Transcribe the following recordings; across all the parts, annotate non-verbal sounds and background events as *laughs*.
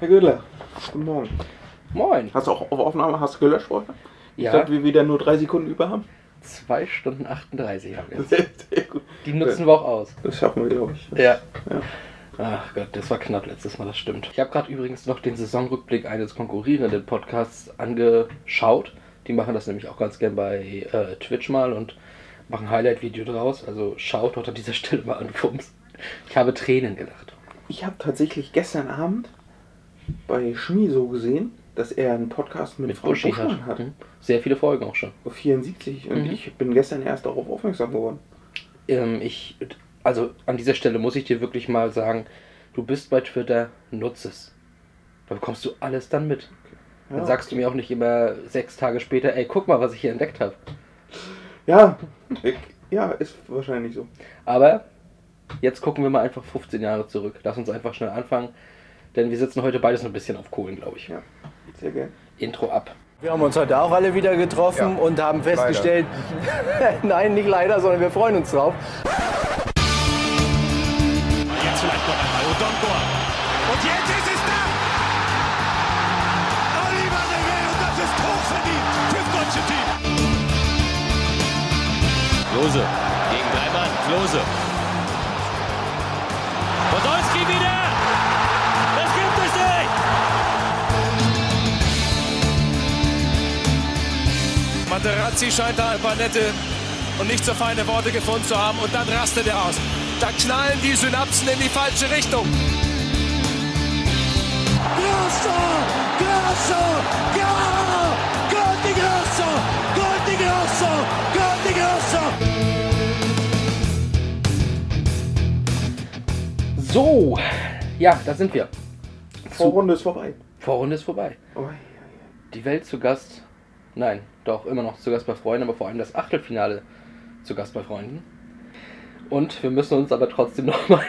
Herr Gödler, guten Morgen. Moin. Hast du auch auf Aufnahme, hast du gelöscht vorher? Ich Ja. dachte, wir wieder nur drei Sekunden über haben. 2 Stunden 38 haben wir. Sehr, sehr gut. Die nutzen wir auch aus. Das schaffen wir, glaube ich. Ja. Ja. Ach Gott, das war knapp letztes Mal, das stimmt. Ich habe gerade übrigens noch den Saisonrückblick eines konkurrierenden Podcasts angeschaut. Die machen das nämlich auch ganz gern bei äh, Twitch mal und machen ein Highlight-Video draus. Also schaut dort an dieser *laughs* Stelle mal an, Fums. Ich habe Tränen gelacht. Ich habe tatsächlich gestern Abend bei Schmiso gesehen, dass er einen Podcast mit, Mit Frau Buschmann hat. hat. Mhm. Sehr viele Folgen auch schon. Auf 74. Und Mhm. ich bin gestern erst darauf aufmerksam geworden. Ähm, ich, also an dieser Stelle muss ich dir wirklich mal sagen, du bist bei Twitter, nutze es. Da bekommst du alles dann mit. Dann Ja. sagst du mir auch nicht immer sechs Tage später, ey, guck mal, was ich hier entdeckt habe. Ja, ich, ja, ist wahrscheinlich so. Aber jetzt gucken wir mal einfach 15 Jahre zurück. Lass uns einfach schnell anfangen, denn wir sitzen heute beides ein bisschen auf Kohlen, glaube ich. Ja, sehr gerne. Intro ab. Wir haben uns heute auch alle wieder getroffen Ja, und haben festgestellt, *laughs* nein, nicht leider, sondern wir freuen uns drauf. Jetzt vielleicht noch einmal Odonkor. Und jetzt ist es da! Oliver Nevel und das ist hochverdient fürs deutsche Team. Klose gegen drei Mann. Klose. Materazzi scheint da ein paar nette und nicht so feine Worte gefunden zu haben und dann rastet er aus. Da knallen die Synapsen in die falsche Richtung. Grosso! Grosso! Gol di Grosso! Gol di Grosso! Gol di Grosso! So, ja, da sind wir. Vorrunde ist vorbei. Vorrunde ist vorbei. Oh, ja, ja. Die Welt zu Gast. Nein, doch immer noch zu Gast bei Freunden, aber vor allem das Achtelfinale zu Gast bei Freunden. Und wir müssen uns aber trotzdem *laughs* nochmal.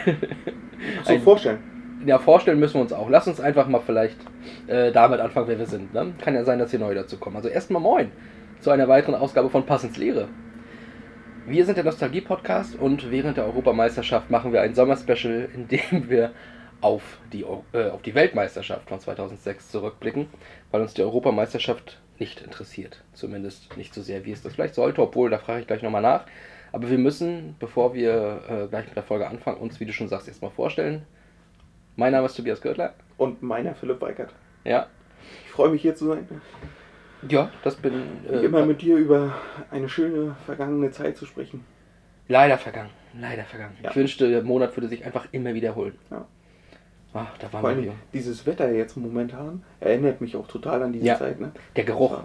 So, vorstellen. Ja, vorstellen müssen wir uns auch. Lass uns einfach mal vielleicht äh, damit anfangen, wer wir sind. Ne? Kann ja sein, dass hier neu dazu kommen. Also erstmal moin zu einer weiteren Ausgabe von Pass ins Leere. Wir sind der Nostalgie-Podcast und während der Europameisterschaft machen wir ein Sommerspecial, *laughs* in dem wir auf die, äh, auf die Weltmeisterschaft von 2006 zurückblicken, weil uns die Europameisterschaft nicht interessiert. Zumindest nicht so sehr, wie es das vielleicht sollte, obwohl, da frage ich gleich nochmal nach. Aber wir müssen, bevor wir äh, gleich mit der Folge anfangen, uns, wie du schon sagst, erstmal vorstellen. Mein Name ist Tobias Görtler. Und meiner Philipp Weigert. Ja. Ich freue mich hier zu sein. Ja, das bin Wie äh, immer mit dir über eine schöne vergangene Zeit zu sprechen. leider vergangen. Leider vergangen. Ja. Ich wünschte, der Monat würde sich einfach immer wiederholen. Ja. Ach, da waren Vor wir allem jung. dieses Wetter jetzt momentan erinnert mich auch total an diese Ja. Zeit. Ne? Der Geruch.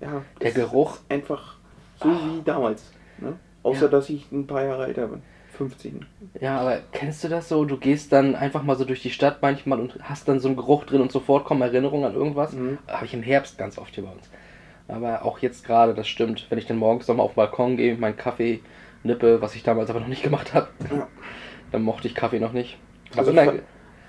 Ja, Der Geruch. ist einfach so wie damals. Ne? Außer Ja. dass ich ein paar Jahre älter bin. 15. Ja, aber kennst du das so? Du gehst dann einfach mal so durch die Stadt manchmal und hast dann so einen Geruch drin und sofort kommen Erinnerungen an irgendwas. Mhm. Habe ich im Herbst ganz oft hier bei uns. Aber auch jetzt gerade, das stimmt. Wenn ich dann morgens nochmal auf den Balkon gehe, meinen Kaffee nippe, was ich damals aber noch nicht gemacht habe, Ja. *laughs* dann mochte ich Kaffee noch nicht. Also Aber ich,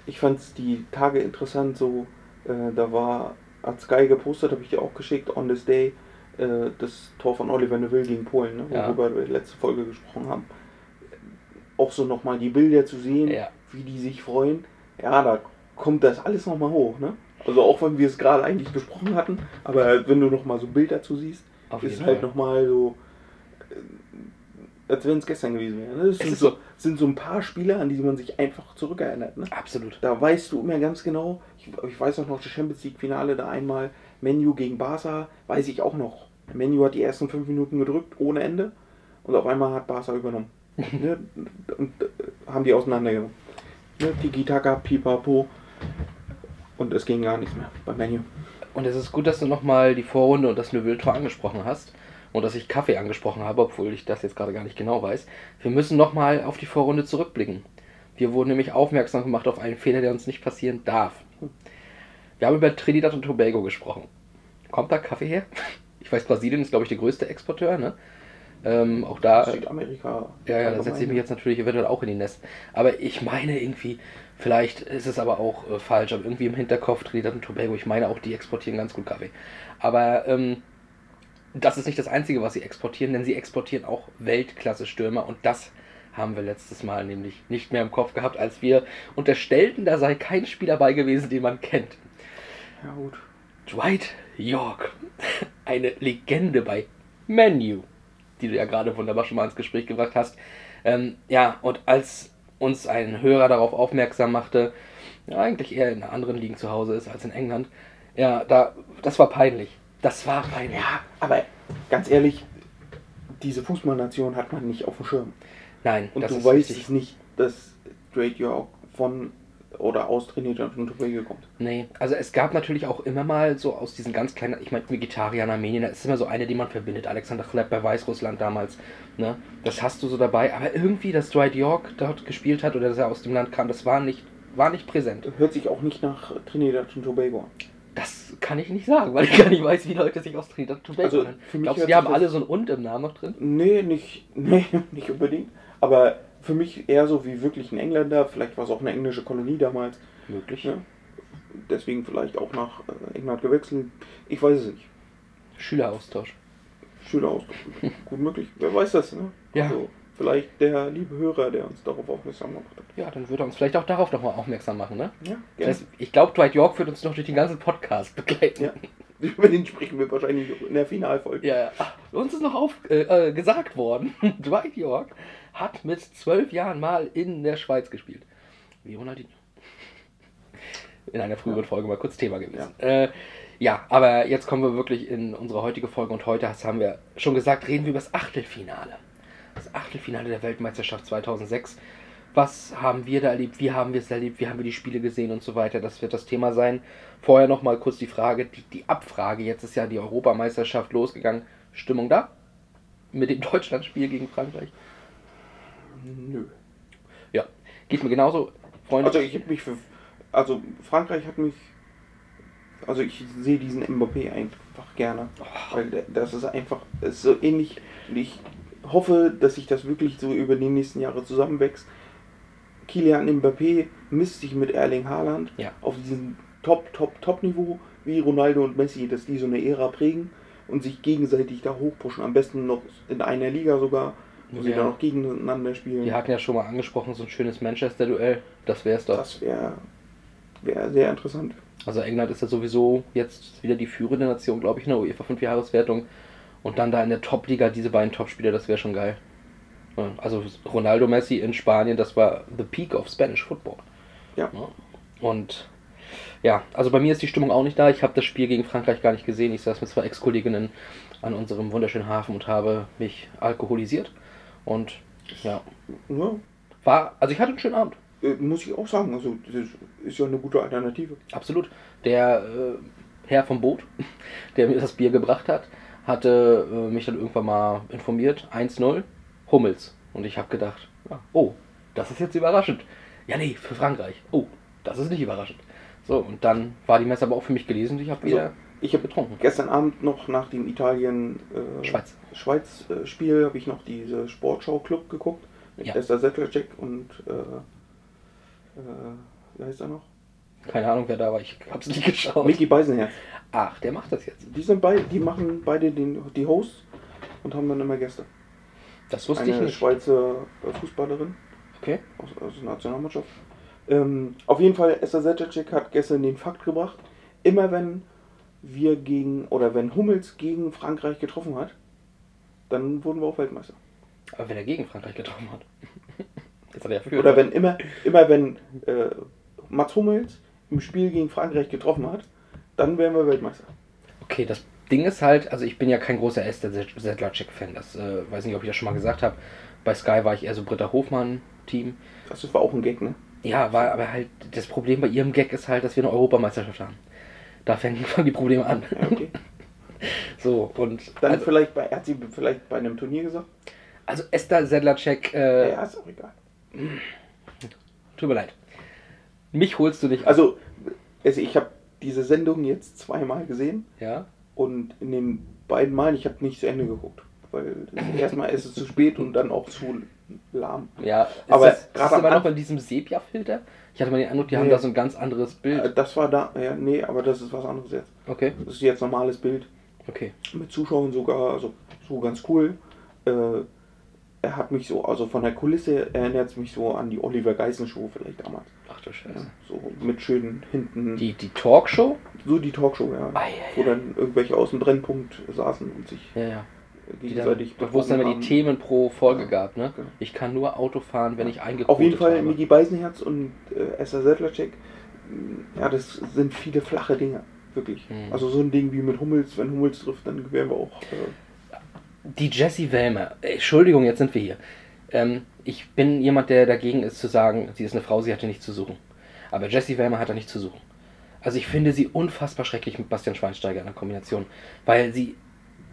ich fand es die Tage interessant, so äh, da war, hat Sky gepostet, habe ich dir auch geschickt, on this day, äh, das Tor von Oliver Neville gegen Polen, ne, Ja. worüber wir letzte Folge gesprochen haben. Auch so nochmal die Bilder zu sehen, Ja. wie die sich freuen. Ja, da kommt das alles nochmal hoch, ne? Also auch wenn wir es gerade eigentlich besprochen hatten, aber wenn du nochmal so ein Bild dazu siehst, Auf ist halt nochmal so, äh, als wenn es gestern gewesen wäre. Ne? Das sind so, so- sind so ein paar Spieler, an die man sich einfach zurückerinnert. Ne? Absolut. Da weißt du immer ganz genau, ich, ich weiß auch noch das Champions League Finale da einmal, Menu gegen Barca, weiß ich auch noch. Menu hat die ersten fünf Minuten gedrückt, ohne Ende. Und auf einmal hat Barca übernommen. *laughs* ne? Und äh, haben die auseinandergenommen. Ne? Tiki-Taka, Pipapo. Und es ging gar nichts mehr bei Menu. Und es ist gut, dass du nochmal die Vorrunde und das Neuville-Tor angesprochen hast. Und dass ich Kaffee angesprochen habe, obwohl ich das jetzt gerade gar nicht genau weiß. Wir müssen nochmal auf die Vorrunde zurückblicken. Wir wurden nämlich aufmerksam gemacht auf einen Fehler, der uns nicht passieren darf. Wir haben über Trinidad und Tobago gesprochen. Kommt da Kaffee her? Ich weiß, Brasilien ist, glaube ich, der größte Exporteur, ne? Ähm, auch da. Südamerika. Ja, ja, da setze ich mich jetzt natürlich eventuell auch in die Nest. Aber ich meine irgendwie, vielleicht ist es aber auch äh, falsch, aber irgendwie im Hinterkopf Trinidad und Tobago, ich meine auch, die exportieren ganz gut Kaffee. Aber ähm, das ist nicht das Einzige, was sie exportieren, denn sie exportieren auch Weltklasse-Stürmer und das haben wir letztes Mal nämlich nicht mehr im Kopf gehabt, als wir unterstellten, da sei kein Spieler dabei gewesen, den man kennt. Ja, gut. Dwight York, *laughs* eine Legende bei Menu, die du ja gerade wunderbar schon mal ins Gespräch gebracht hast. Ähm, ja, und als uns ein Hörer darauf aufmerksam machte, ja, eigentlich eher in anderen Ligen zu Hause ist als in England, ja, da, das war peinlich. Das war peinlich. Ja, aber ganz ehrlich, diese Fußballnation hat man nicht auf dem Schirm. Nein, Und das du weißt richtig. es nicht, dass Drake York von oder aus Trinidad und Tobago kommt. Nee, also es gab natürlich auch immer mal so aus diesen ganz kleinen, ich meine, Vegetarier in Armenien, das ist immer so eine, die man verbindet. Alexander Chleb bei Weißrussland damals, ne? Das hast du so dabei, aber irgendwie, dass Dwight York dort gespielt hat oder dass er aus dem Land kam, das war nicht, war nicht präsent. Hört sich auch nicht nach Trinidad und Tobago an. Das kann ich nicht sagen, *laughs* weil ich gar nicht weiß, wie Leute sich aus Trinidad und Tobago Also, nennen. mich Glaubst du, die haben alle so ein Und im Namen noch drin? Nee, nicht, *laughs* nee, nicht unbedingt. Aber für mich eher so wie wirklich ein Engländer. Vielleicht war es auch eine englische Kolonie damals. Möglich. Ja. Deswegen vielleicht auch nach äh, England gewechselt. Ich weiß es nicht. Schüleraustausch. Schöner Ausdruck. *laughs* Gut möglich. Wer weiß das, ne? Ja. Also, vielleicht der liebe Hörer, der uns darauf aufmerksam gemacht hat. Ja, dann wird er uns vielleicht auch darauf nochmal aufmerksam machen, ne? Ja, Das gerne. heißt, ich glaube, Dwight York wird uns noch durch den ganzen Podcast begleiten. Ja. *laughs* Über den sprechen wir wahrscheinlich in der Finalfolge. Ja, ja. Uns ist noch auf, äh, äh, gesagt worden, *laughs* Dwight York hat mit zwölf Jahren mal in der Schweiz gespielt. Wie Ronaldinho. In einer früheren Folge mal kurz Thema gewesen. Ja. Äh, ja, aber jetzt kommen wir wirklich in unsere heutige Folge und heute, das haben wir schon gesagt, reden wir über das Achtelfinale. Das Achtelfinale der Weltmeisterschaft 2006. Was haben wir da erlebt? Wie haben wir es erlebt? Wie haben wir die Spiele gesehen und so weiter? Das wird das Thema sein. Vorher noch mal kurz die Frage, die, die Abfrage. Jetzt ist ja die Europameisterschaft losgegangen. Stimmung da? Mit dem *laughs* Deutschlandspiel gegen Frankreich? Nö. Ja, geht mir genauso. Freunde, Also ich habe mich für. Also Frankreich hat mich. Also ich sehe diesen Mbappé einfach gerne. Weil der, das ist einfach. Ist so ähnlich. Ich hoffe, dass sich das wirklich so über die nächsten Jahre zusammenwächst. Kilian Mbappé misst sich mit Erling Haaland Ja. auf diesem Top, Top, Top-Niveau wie Ronaldo und Messi, dass die so eine Ära prägen und sich gegenseitig da hochpushen. Am besten noch in einer Liga sogar, wo sie Ja. dann noch gegeneinander spielen. wir hatten ja schon mal angesprochen, so ein schönes Manchester-Duell. Das wäre es doch. Das wäre wär sehr interessant. Also England ist ja sowieso jetzt wieder die führende Nation, glaube ich, in der UEFA 5-Jahreswertung. Und dann da in der Top-Liga diese beiden Topspieler, das wäre schon geil. Also Ronaldo Messi in Spanien, das war the peak of Spanish Football. Ja. Und ja, also bei mir ist die Stimmung auch nicht da. Ich habe das Spiel gegen Frankreich gar nicht gesehen. Ich saß mit zwei Ex-Kolleginnen an unserem wunderschönen Hafen und habe mich alkoholisiert. Und ja, Ja, war, also ich hatte einen schönen Abend. äh, muss ich auch sagen. Also, das ist ja eine gute Alternative. Absolut. Der äh, Herr vom Boot, *laughs* der mir das Bier gebracht hat, hatte äh, mich dann irgendwann mal informiert. 1-0, Hummels. Und ich habe gedacht, ja, oh, das ist jetzt überraschend. Ja, nee, für Frankreich. Oh, das ist nicht überraschend. So, und dann war die Messe aber auch für mich gelesen und ich habe Also, wieder Ich habe getrunken. gestern Abend noch nach dem Italien äh, Schweiz. Schweiz äh, Spiel habe ich noch diese Sportschau Club geguckt mit Ja. Esther Settlercheck und äh, äh, wie heißt er noch? Keine Ahnung, wer da war. Ich habe es nicht *laughs* geschaut. Micky Beisenherz. Ach, der macht das jetzt. Die sind beide, die machen beide den, die Hosts und haben dann immer Gäste. Das wusste ich Eine nicht. Schweizer äh, Fußballerin Okay. aus, aus der Nationalmannschaft. Ähm, auf jeden Fall, Esther Setterczyk hat gestern den Fakt gebracht, immer wenn wir gegen, oder wenn Hummels gegen Frankreich getroffen hat, dann wurden wir auch Weltmeister. Aber wenn er gegen Frankreich getroffen hat. *laughs* Jetzt hat er ja für. Oder wenn immer, immer wenn äh, Mats Hummels im Spiel gegen Frankreich getroffen hat, dann wären wir Weltmeister. Okay, das Ding ist halt, also ich bin ja kein großer Esther Sedlacek-Fan, das äh, weiß nicht, ob ich das schon mal gesagt habe. Bei Sky war ich eher so Britta Hofmann-Team. Das war auch ein Gag, ne? Ja, war aber halt, das Problem bei ihrem Gag ist halt, dass wir eine Europameisterschaft haben. Da fängen *laughs* fangen die Probleme an. Ja, okay. *laughs* So, und Dann also, vielleicht bei, hat sie vielleicht bei einem Turnier gesagt. also Esther Sedlacek, äh, ja, ist auch egal. tut mir leid. Mich holst du nicht. Also, also ich habe diese Sendung jetzt zweimal gesehen. ja? Und in den beiden Malen, ich habe nicht zu Ende geguckt. Weil *laughs* erstmal ist es zu spät und dann auch zu lahm. Ja, ist Aber das, ist gerade am immer noch in diesem Sepia-Filter? Ich hatte mal den Eindruck, die haben Nee. da so ein ganz anderes Äh, Bild. Das war da, ja, nee, aber das ist was anderes jetzt. Okay, Das ist jetzt normales Bild okay. mit Zuschauern sogar, also so ganz cool. Äh, er hat mich so, also von der Kulisse erinnert es mich so an die Oliver Geisen Show vielleicht damals. Du Ja, Scheiße. so mit schönen hinten, Die, die Talkshow? so die Talkshow, ja. Ei, ei, wo ei. dann irgendwelche aus dem Brennpunkt saßen und sich Ja, ja. Gegenseitig dann, wo es dann immer die Themen pro Folge Ja, gab, ne? Ich kann nur Auto fahren, wenn ich haben. eingekotet Auf jeden Fall habe. Miki Beisenherz und äh, Esther Sedlacek, mh, ja, das sind viele flache Dinge, wirklich. Mhm. Also so ein Ding wie mit Hummels, wenn Hummels trifft, dann wären wir auch. Äh, Die Jessie Wellmer. Entschuldigung, jetzt sind wir hier. Ähm, ich bin jemand, der dagegen ist zu sagen, sie ist eine Frau, sie hatte nichts zu suchen. Aber Jessie Wellmer hat da nichts zu suchen. Also ich finde sie unfassbar schrecklich mit Bastian Schweinsteiger in der Kombination. Weil sie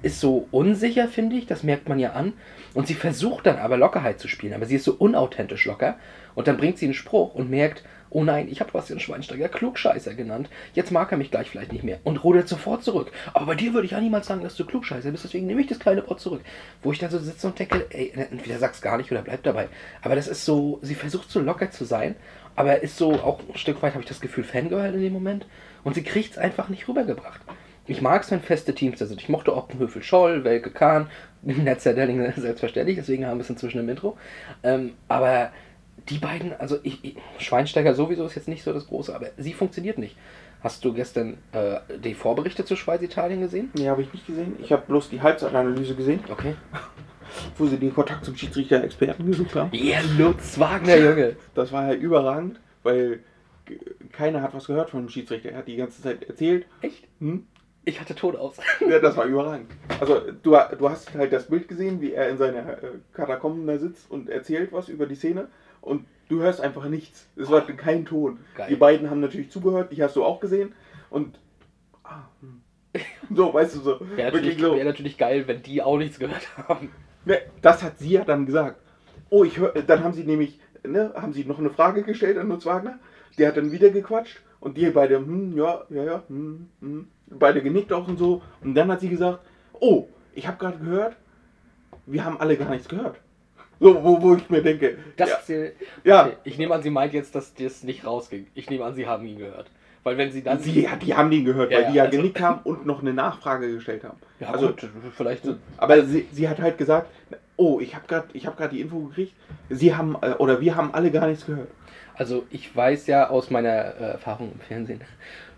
ist so unsicher, finde ich, das merkt man ja an. Und sie versucht dann aber Lockerheit zu spielen, aber sie ist so unauthentisch locker. Und dann bringt sie einen Spruch und merkt, oh nein, ich habe Bastian Schweinsteiger Klugscheißer genannt. Jetzt mag er mich gleich vielleicht nicht mehr. Und rudert sofort zurück. Aber bei dir würde ich ja niemals sagen, dass du Klugscheißer bist, deswegen nehme ich das kleine Wort zurück. Wo ich dann so sitze und denke, ey, entweder sag's gar nicht oder bleib dabei. Aber das ist so, sie versucht so locker zu sein, aber ist so auch ein Stück weit, habe ich das Gefühl, Fangirl in dem Moment. Und sie kriegt es einfach nicht rübergebracht. Ich mag es, wenn feste Teams da sind. Ich mochte Optenhöfel Scholl, Welke Kahn, *laughs* Netzer Delling selbstverständlich, deswegen haben wir es inzwischen im Intro. Ähm, aber die beiden, also ich, ich, Schweinsteiger sowieso ist jetzt nicht so das Große, aber sie funktioniert nicht. Hast du gestern äh, die Vorberichte zu Schweiz-Italien gesehen? nee, habe ich nicht gesehen. Ich habe bloß die Halbzeitanalyse gesehen, Okay. *laughs* wo sie den Kontakt zum Schiedsrichter-Experten gesucht haben. Ja, Lutz Wagner, Junge. Das war ja überragend, weil keiner hat was gehört von dem Schiedsrichter. Er hat die ganze Zeit erzählt. Echt? Hm? Ich hatte Ton aus. *laughs* Ja, das war überragend. Also du, du hast halt das Bild gesehen, wie er in seiner äh, Katakomben da sitzt und erzählt was über die Szene und du hörst einfach nichts. Es war kein Ton. Geil. Die beiden haben natürlich zugehört, die hast du auch gesehen und ah, hm. *laughs* so, weißt du so, Wäre natürlich, so. wär natürlich geil, wenn die auch nichts gehört haben. Das hat sie ja dann gesagt. Oh, ich hör, dann haben sie nämlich, ne, haben sie noch eine Frage gestellt an Lutz Wagner. Der hat dann wieder gequatscht und die beide, hm, ja, ja, ja, hm, hm, beide genickt auch und so. Und dann hat sie gesagt, oh, ich habe gerade gehört, wir haben alle gar nichts gehört. So, wo, wo ich mir denke, Das ja, ist die- ja Okay, Ich nehme an, sie meint jetzt, dass das nicht rausging. Ich nehme an, sie haben ihn gehört. Weil wenn sie dann. sie, die haben den gehört, Ja, weil die ja also- genickt haben und noch eine Nachfrage gestellt haben. Ja, also, gut, vielleicht. so- Aber sie, sie hat halt gesagt, oh, ich habe gerade hab grad die Info gekriegt, sie haben, äh, oder wir haben alle gar nichts gehört. Also ich weiß ja aus meiner äh, Erfahrung im Fernsehen,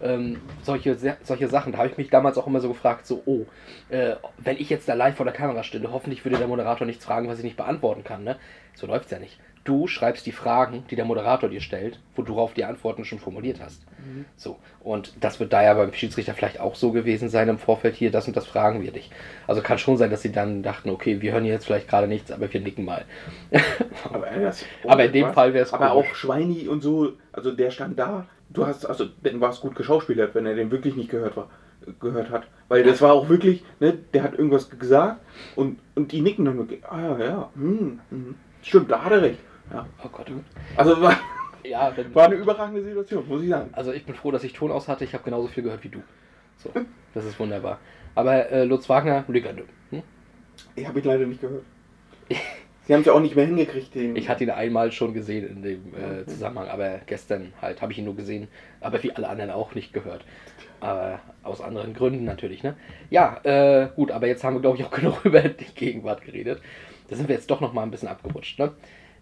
ähm, solche, solche Sachen, da habe ich mich damals auch immer so gefragt, so, oh, äh, wenn ich jetzt da live vor der Kamera stünde, hoffentlich würde der Moderator nichts fragen, was ich nicht beantworten kann, ne? So läuft's ja nicht. Du schreibst die Fragen, die der Moderator dir stellt, worauf die Antworten schon formuliert hast. So. Und das wird da ja beim Schiedsrichter vielleicht auch so gewesen sein im Vorfeld hier, das und das fragen wir dich. Also kann schon sein, dass sie dann dachten, okay, wir hören hier jetzt vielleicht gerade nichts, aber wir nicken mal. *laughs* Aber, das, *laughs* Aber in dem was? Fall wär's Aber komisch. auch Schweini und so, also der stand da. Du hast, also dann war es gut geschauspielert, wenn er den wirklich nicht gehört war, gehört hat. Weil das war auch wirklich, ne, der hat irgendwas gesagt und, und die nicken dann wirklich, ah ja, ja, hm, hm. stimmt, da hat er recht. Ja. Oh Gott. Also war, Ja, wenn, war eine überragende Situation, muss ich sagen. Also ich bin froh, dass ich Ton aus hatte. Ich habe genauso viel gehört wie du. So, das ist wunderbar. Aber äh, Lutz Wagner, Legende. Hm? Ich habe ihn leider nicht gehört. *laughs* Sie haben es ja auch nicht mehr hingekriegt, den. Ich hatte ihn einmal schon gesehen in dem äh, Zusammenhang, aber gestern halt habe ich ihn nur gesehen, aber wie alle anderen auch nicht gehört. Aber aus anderen Gründen natürlich, ne? Ja, äh, gut, aber jetzt haben wir, glaube ich, auch *laughs* genug über die Gegenwart geredet. Da sind wir jetzt doch noch mal ein bisschen abgerutscht, ne?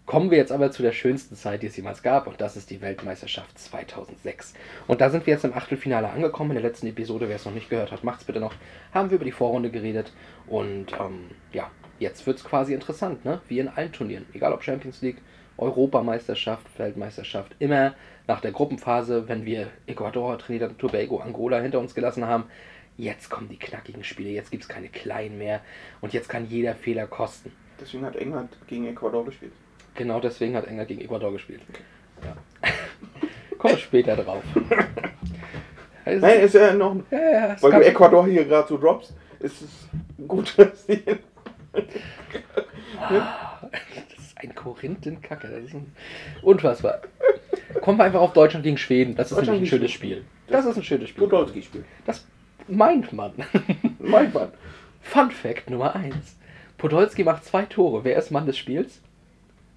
Kommen wir jetzt aber zu der schönsten Zeit, die es jemals gab, und das ist die Weltmeisterschaft 2006. Und da sind wir jetzt im Achtelfinale angekommen. In der letzten Episode, wer es noch nicht gehört hat, macht's bitte noch. Haben wir über die Vorrunde geredet. Und ähm, ja, jetzt wird's quasi interessant, ne? Wie in allen Turnieren. Egal ob Champions League, Europameisterschaft, Weltmeisterschaft. Immer nach der Gruppenphase, wenn wir Ecuador, Trinidad und Tobago, Angola hinter uns gelassen haben. Jetzt kommen die knackigen Spiele. Jetzt gibt's keine kleinen mehr. Und jetzt kann jeder Fehler kosten. Deswegen hat England gegen Ecuador gespielt. Genau deswegen hat England gegen Ecuador gespielt. Ja. *laughs* Kommen später drauf. *laughs* Es- Nein, ist ja noch. ja, ja, Weil du Ecuador hier gerade so droppst, ist es gut, dass sie. das ist ein Korinthenkacke. Das ist ein unfassbar. Kommen wir einfach auf Deutschland gegen Schweden. Das ist nämlich ein schönes Spiel. Das ist ein schönes Spiel. Podolski spielt. Das meint man. Mein Mann. Fun Fact Nummer 1. Podolski macht zwei Tore. Wer ist Mann des Spiels?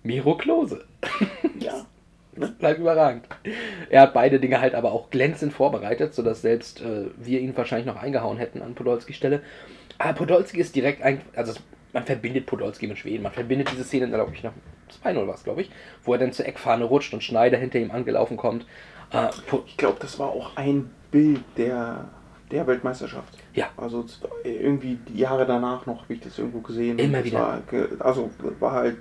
Miro Klose. *laughs* Ja. Das bleibt überragend. Er hat beide Dinge halt aber auch glänzend vorbereitet, sodass selbst äh, wir ihn wahrscheinlich noch eingehauen hätten an Podolskis Stelle. Aber Podolski ist direkt ein, also man verbindet Podolski mit Schweden. Man verbindet diese Szene, glaube ich, nach 2-0 war es, glaube ich, wo er dann zur Eckfahne rutscht und Schneider hinter ihm angelaufen kommt. Äh, Ich glaube, das war auch ein Bild der, der Weltmeisterschaft. Ja. Also z- irgendwie die Jahre danach noch habe ich das irgendwo gesehen. Immer wieder. War, also war halt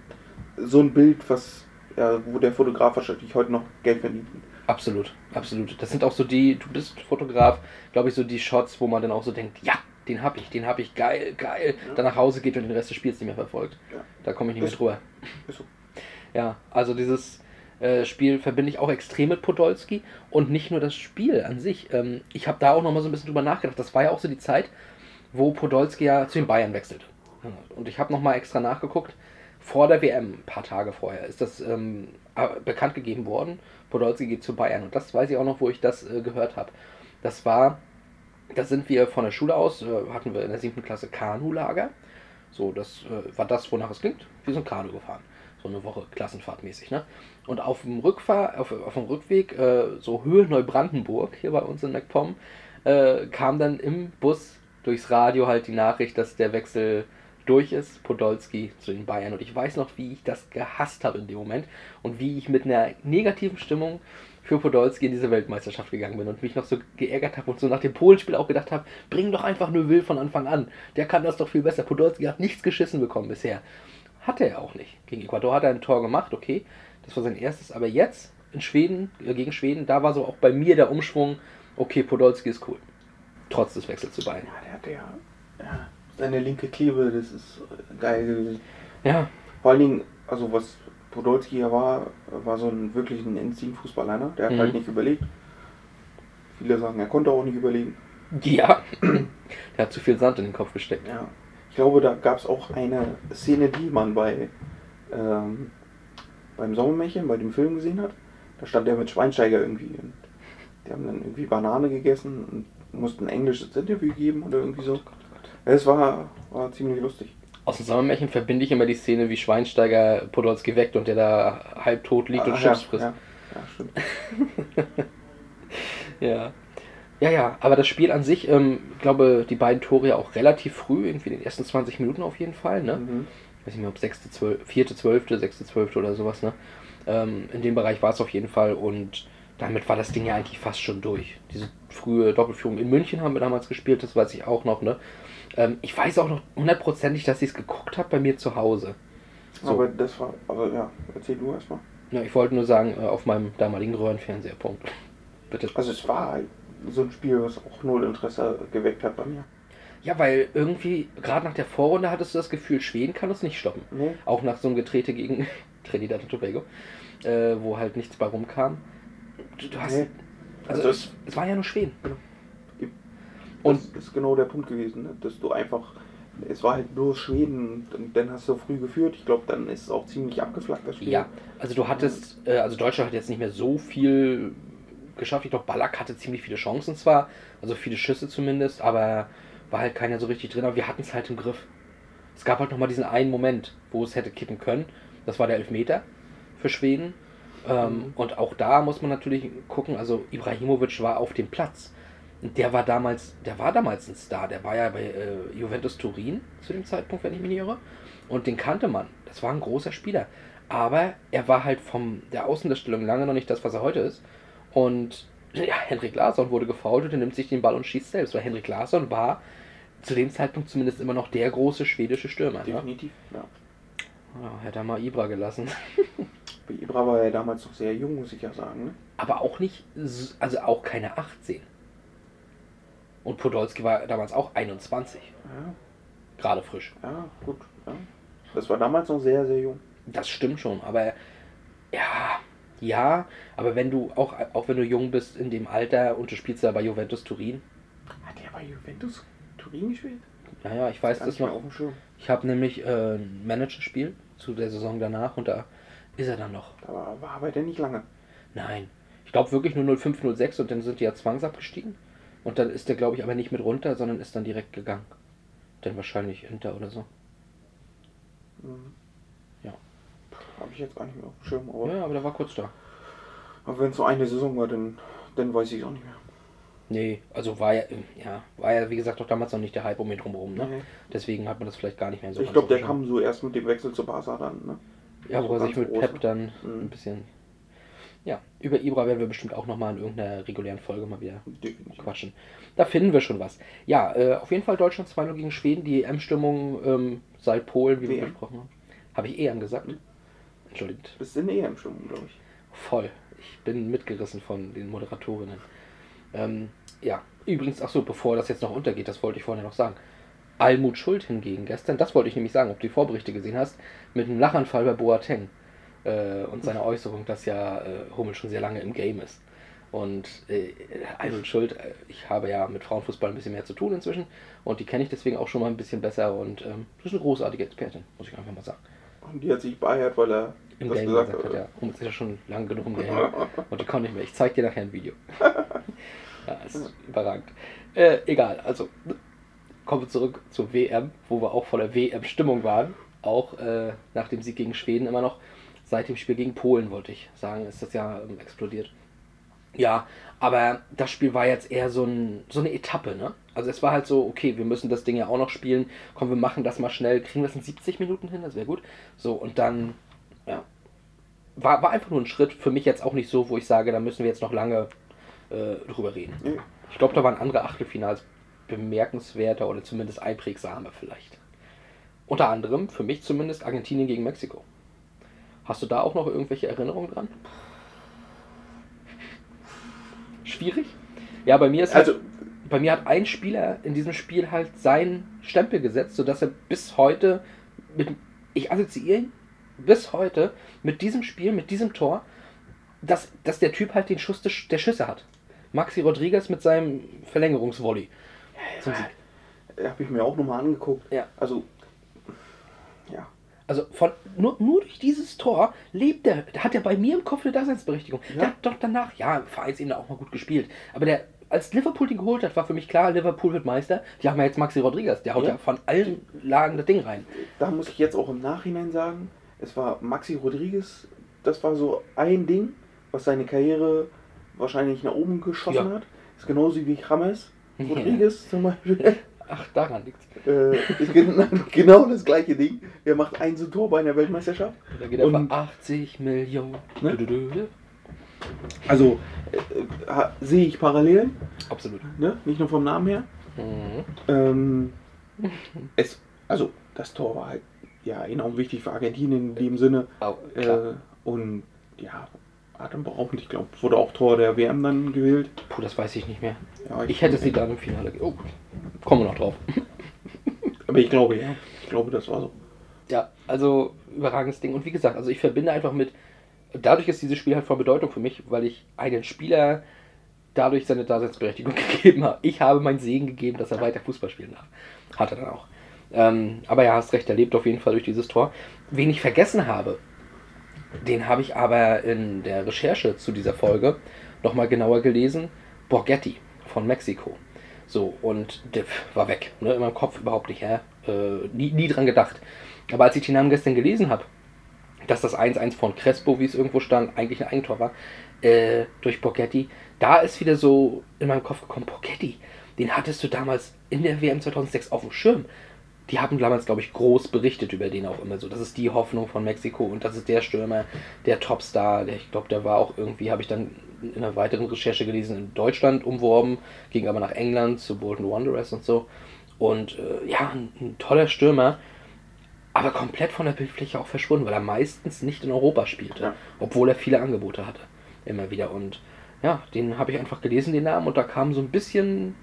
so ein Bild, was ja, wo der Fotograf wahrscheinlich heute noch Geld verdient. Absolut, absolut. Das sind auch so die, du bist Fotograf, glaube ich, so die Shots, wo man dann auch so denkt, ja, den hab ich, den hab ich, geil, geil. Dann nach Hause geht und den Rest des Spiels nicht mehr verfolgt. Ja. Da komme ich nicht mehr Ist- drüber. Ist so. Ja, also dieses äh, Spiel verbinde ich auch extrem mit Podolski und nicht nur das Spiel an sich. Ähm, ich habe da auch noch mal so ein bisschen drüber nachgedacht. Das war ja auch so die Zeit, wo Podolski ja zu den Bayern wechselte. Ja, Und ich habe noch mal extra nachgeguckt. Vor der WM, ein paar Tage vorher, ist das ähm, äh, bekannt gegeben worden. Podolski geht zu Bayern. Und das weiß ich auch noch, wo ich das äh, gehört habe. Das war, da sind wir von der Schule aus, äh, hatten wir in der siebten Klasse Kanulager. So, das äh, war das, wonach es klingt. Wir sind Kanu gefahren. So eine Woche klassenfahrtmäßig, ne? Und auf dem Rückfahr, auf, auf dem Rückweg, äh, so Höhe Neubrandenburg, hier bei uns in MacPom, äh, kam dann im Bus durchs Radio halt die Nachricht, dass der Wechsel durch ist, Podolski zu den Bayern. Und ich weiß noch, wie ich das gehasst habe in dem Moment und wie ich mit einer negativen Stimmung für Podolski in diese Weltmeisterschaft gegangen bin und mich noch so geärgert habe und so nach dem Polenspiel auch gedacht habe, bring doch einfach nur von Anfang an. Der kann das doch viel besser. Podolski hat nichts geschissen bekommen bisher. Hatte er auch nicht. Gegen Ecuador hat er ein Tor gemacht, okay. Das war sein erstes. Aber jetzt in Schweden, äh, gegen Schweden, da war so auch bei mir der Umschwung, okay, Podolski ist cool. Trotz des Wechsels zu Bayern. Ja, der hatte ja, ja seine linke Klebe, das ist geil gewesen. Ja, Vor allen Dingen, also was Podolski ja war, war so ein wirklich ein Endzin-Fußballer, ne? Der hat Mhm. halt nicht überlegt. Viele sagen, er konnte auch nicht überlegen. ja. *clears throat* der hat zu viel Sand in den Kopf gesteckt. Ja. Ich glaube, da gab es auch eine Szene, die man bei ähm, beim Sommermärchen, bei dem Film gesehen hat. Da stand er mit Schweinsteiger irgendwie. Und die haben dann irgendwie Banane gegessen und mussten ein englisches Interview geben oder irgendwie so. Es war, war ziemlich lustig. Aus dem Sommermärchen verbinde ich immer die Szene, wie Schweinsteiger Podolski weckt und der da halbtot liegt und Ah, Chips ja, frisst. Ja, ja, stimmt. *laughs* Ja. Ja, ja, aber das Spiel an sich, ähm, ich glaube, die beiden Tore ja auch relativ früh, irgendwie in den ersten 20 Minuten auf jeden Fall, ne? Mhm. Ich weiß nicht mehr, ob 6., 12., 4., 12., 6., 12. oder sowas, ne? Ähm, in dem Bereich war es auf jeden Fall und damit war das Ding ja eigentlich fast schon durch. Diese frühe Doppelführung in München haben wir damals gespielt, das weiß ich auch noch, ne? Ähm, ich weiß auch noch hundertprozentig, dass ich es geguckt habe bei mir zu Hause. So. Aber das war, also ja, erzähl du erstmal. Ja, ich wollte nur sagen, äh, auf meinem damaligen Röhrenfernseher, Punkt. *laughs* Bitte. Also es war halt so ein Spiel, was auch null Interesse geweckt hat bei mir. Ja, weil irgendwie, gerade nach der Vorrunde hattest du das Gefühl, Schweden kann uns nicht stoppen. Nee. Auch nach so einem Getrete gegen *laughs* Trinidad und Tobago, äh, wo halt nichts bei rumkam. Du, du hast. Nee. Also, Also es, es war ja nur Schweden. Und das ist genau der Punkt gewesen, ne? dass du einfach, es war halt bloß Schweden und dann hast du früh geführt. Ich glaube, dann ist es auch ziemlich abgeflackt, das Spiel. Ja, also du hattest, äh, also Deutschland hat jetzt nicht mehr so viel geschafft. Ich glaube, Ballack hatte ziemlich viele Chancen zwar, also viele Schüsse zumindest, aber war halt keiner so richtig drin. Aber wir hatten es halt im Griff. Es gab halt nochmal diesen einen Moment, wo es hätte kippen können. Das war der Elfmeter für Schweden. Ähm, Mhm. Und auch da muss man natürlich gucken, also Ibrahimovic war auf dem Platz. Der war damals, der war damals ein Star. Der war ja bei äh, Juventus Turin zu dem Zeitpunkt, wenn ich mich nicht irre. Und den kannte man. Das war ein großer Spieler. Aber er war halt von der Außendarstellung lange noch nicht das, was er heute ist. Und ja, Henrik Larsson wurde gefault und er nimmt sich den Ball und schießt selbst. Weil Henrik Larsson war zu dem Zeitpunkt zumindest immer noch der große schwedische Stürmer. Ne? Definitiv. Ja. Ja, hätte er mal Ibra gelassen. Bei Ibra war er damals noch sehr jung, muss ich ja sagen. Ne? Aber auch nicht, also auch keine 18. Und Podolski war damals auch 21. Ja, Gerade frisch. ja, gut. Ja. Das war damals noch sehr, sehr jung. Das stimmt schon, aber ja, ja, aber wenn du auch, auch wenn du jung bist in dem Alter und du spielst da bei Juventus Turin, Hat er bei Juventus Turin gespielt? naja, ich weiß das mehr noch. Ich habe nämlich äh, ein Managerspiel zu der Saison danach und da ist er dann noch. Da war, war aber der nicht lange. Nein, ich glaube wirklich nur 05, 06 und dann sind die ja zwangsabgestiegen. Und dann ist der, glaube ich, aber nicht mit runter, sondern ist dann direkt gegangen. Dann wahrscheinlich Inter oder so. Mhm. Ja. Habe ich jetzt gar nicht mehr auf dem Schirm. Aber, Ja, aber der war kurz da. aber wenn es so eine Saison war, dann, dann weiß ich es auch nicht mehr. Nee, also war ja, ja, war ja wie gesagt auch damals noch nicht der Hype um ihn drumherum, ne? Nee. Deswegen hat man das vielleicht gar nicht mehr so ich glaube, der kam so erst mit dem Wechsel zu Barca dann, ne? Ja, wo er sich mit Pep dann Mhm. ein bisschen. Ja, über Ibra werden wir bestimmt auch nochmal in irgendeiner regulären Folge mal wieder Definitiv. quatschen. Da finden wir schon was. Ja, äh, auf jeden Fall Deutschland 2-0 gegen Schweden. Die EM-Stimmung ähm, seit Polen, wie wir WM. besprochen haben. Habe ich EM gesagt? Entschuldigt. Bist in EM-Stimmung, glaube ich. Voll. Ich bin mitgerissen von den Moderatorinnen. Ähm, ja, übrigens, ach so, bevor das jetzt noch untergeht, das wollte ich vorhin noch sagen. Almut Schuld hingegen gestern, das wollte ich nämlich sagen, ob du die Vorberichte gesehen hast, mit einem Lachanfall bei Boateng äh, und seiner Äußerung, dass ja äh, Hummel schon sehr lange im Game ist. Und äh, Almut Schuld, äh, ich habe ja mit Frauenfußball ein bisschen mehr zu tun inzwischen und die kenne ich deswegen auch schon mal ein bisschen besser und ähm, das ist eine großartige Expertin, muss ich einfach mal sagen. Und die hat sich beihert, weil er Im das Game gesagt gesagt hat, ja. Hummels ist ja schon lange genug im Game *laughs* und die konnte nicht mehr. Ich zeig dir nachher ein Video. *laughs* ja, ist überragend. Äh, egal, also kommen wir zurück zur WM, wo wir auch voller WM-Stimmung waren. Auch äh, nach dem Sieg gegen Schweden immer noch. Seit dem Spiel gegen Polen, wollte ich sagen, ist das ja ähm, explodiert. Ja, aber das Spiel war jetzt eher so, ein, so eine Etappe, ne? Also es war halt so, okay, wir müssen das Ding ja auch noch spielen. Komm, wir machen das mal schnell. Kriegen wir das in 70 Minuten hin? Das wäre gut. So, und dann, ja. War, war einfach nur ein Schritt. Für mich jetzt auch nicht so, wo ich sage, da müssen wir jetzt noch lange äh, drüber reden. Ich glaube, da waren andere Achtelfinals bemerkenswerter oder zumindest einprägsamer vielleicht. Unter anderem, für mich zumindest, Argentinien gegen Mexiko. Hast du da auch noch irgendwelche Erinnerungen dran? Schwierig? Ja, bei mir ist halt, Also, bei mir hat ein Spieler in diesem Spiel halt seinen Stempel gesetzt, sodass er bis heute mit, ich assoziiere ihn bis heute mit diesem Spiel, mit diesem Tor, dass, dass der Typ halt den Schuss der Schüsse hat. Maxi Rodriguez mit seinem Verlängerungsvolley zum Sieg. habe ich mir auch nochmal angeguckt. Ja. Also, ja. Also von, nur, nur durch dieses Tor lebt er, hat er bei mir im Kopf eine Daseinsberechtigung. Ja. Der hat doch danach, ja, Vereinsebene auch mal gut gespielt. Aber der, als Liverpool den geholt hat, war für mich klar, Liverpool wird Meister. Die haben ja jetzt Maxi Rodriguez, der haut ja, Ja. von allen Lagen das Ding rein. Da muss ich jetzt auch im Nachhinein sagen, es war Maxi Rodriguez, das war so ein Ding, was seine Karriere wahrscheinlich nach oben geschossen Ja. hat. Ist genauso wie James Ja. Rodriguez zum Beispiel. *laughs* Ach, daran liegt's. äh, *laughs* genau das gleiche Ding. Er macht ein so Tor bei einer Weltmeisterschaft. Da geht er Und- für 80 Millionen. Ne? Also äh, äh, sehe ich Parallelen, Absolut. ne? nicht nur vom Namen her. Mhm. Ähm, es, also das Tor war halt ja enorm wichtig für Argentinien in dem Sinne. Au, klar. Äh, und ja, atemberaubend. Ich glaube, wurde auch Tor der WM dann gewählt. Puh, das weiß ich nicht mehr. Ja, Ich hätte sie dann im Finale. Oh, kommen wir noch drauf. *laughs* Aber ich glaube, ja. Ich glaube, das war so. Ja, also überragendes Ding. Und wie gesagt, also ich verbinde einfach mit, dadurch ist dieses Spiel halt von Bedeutung für mich, weil ich einen Spieler dadurch seine Daseinsberechtigung *laughs* gegeben habe. Ich habe meinen Segen gegeben, dass er weiter Fußball spielen darf. Hat er dann auch. Ähm, aber ja, hast recht, er lebt auf jeden Fall durch dieses Tor. Wen ich vergessen habe, den habe ich aber in der Recherche zu dieser Folge nochmal genauer gelesen. Borghetti von Mexiko. So, und der war weg. Ne? In meinem Kopf überhaupt nicht. Hä? Äh, nie, nie dran gedacht. Aber als ich den Namen gestern gelesen habe, dass das 1-1 von Crespo, wie es irgendwo stand, eigentlich ein Eigentor war, äh, durch Borghetti, da ist wieder so in meinem Kopf gekommen, Borghetti, den hattest du damals in der WM 2006 auf dem Schirm. Die haben damals, glaube ich, groß berichtet über den auch immer so. Das ist die Hoffnung von Mexiko und das ist der Stürmer, der Topstar. Der, ich glaube, der war auch irgendwie, habe ich dann in einer weiteren Recherche gelesen, in Deutschland umworben, ging aber nach England zu Bolton Wanderers und so. Und äh, ja, ein, ein toller Stürmer, aber komplett von der Bildfläche auch verschwunden, weil er meistens nicht in Europa spielte, Ja. obwohl er viele Angebote hatte. Immer wieder. Und ja, den habe ich einfach gelesen, den Namen, und da kam so ein bisschen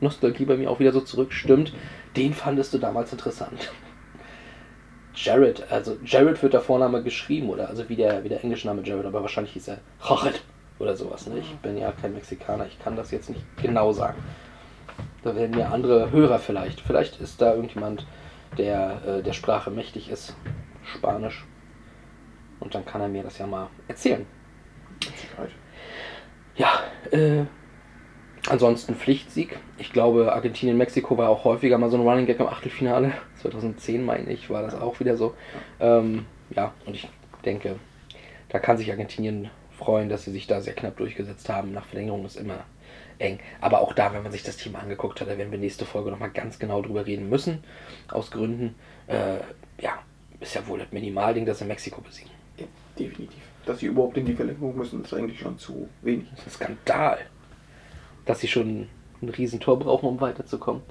Nostalgie bei mir auch wieder so zurück. Stimmt, den fandest du damals interessant. Jared, also Jared wird der Vorname geschrieben, oder? Also wie der, wie der englische Name Jared, aber wahrscheinlich hieß er Jared oder sowas. Ne? Ich bin ja kein Mexikaner, ich kann das jetzt nicht genau sagen. Da werden mir andere Hörer vielleicht. Vielleicht ist da irgendjemand, der äh, der Sprache mächtig ist, Spanisch. Und dann kann er mir das ja mal erzählen. Ja, äh, ansonsten Pflichtsieg. Ich glaube, Argentinien, Mexiko war auch häufiger mal so ein Running Gag im Achtelfinale. *laughs* 2010 meine ich, war das auch wieder so. Ähm, ja, und ich denke, da kann sich Argentinien freuen, dass sie sich da sehr knapp durchgesetzt haben. Nach Verlängerung ist immer eng. Aber auch da, wenn man sich das Team angeguckt hat, da werden wir nächste Folge nochmal ganz genau drüber reden müssen. Aus Gründen, äh, ja, ist ja wohl das Minimalding, dass sie Mexiko besiegen. Ja, definitiv. Dass sie überhaupt in die Verlängerung müssen, ist eigentlich schon zu wenig. Das ist ein Skandal, dass sie schon ein Riesentor brauchen, um weiterzukommen.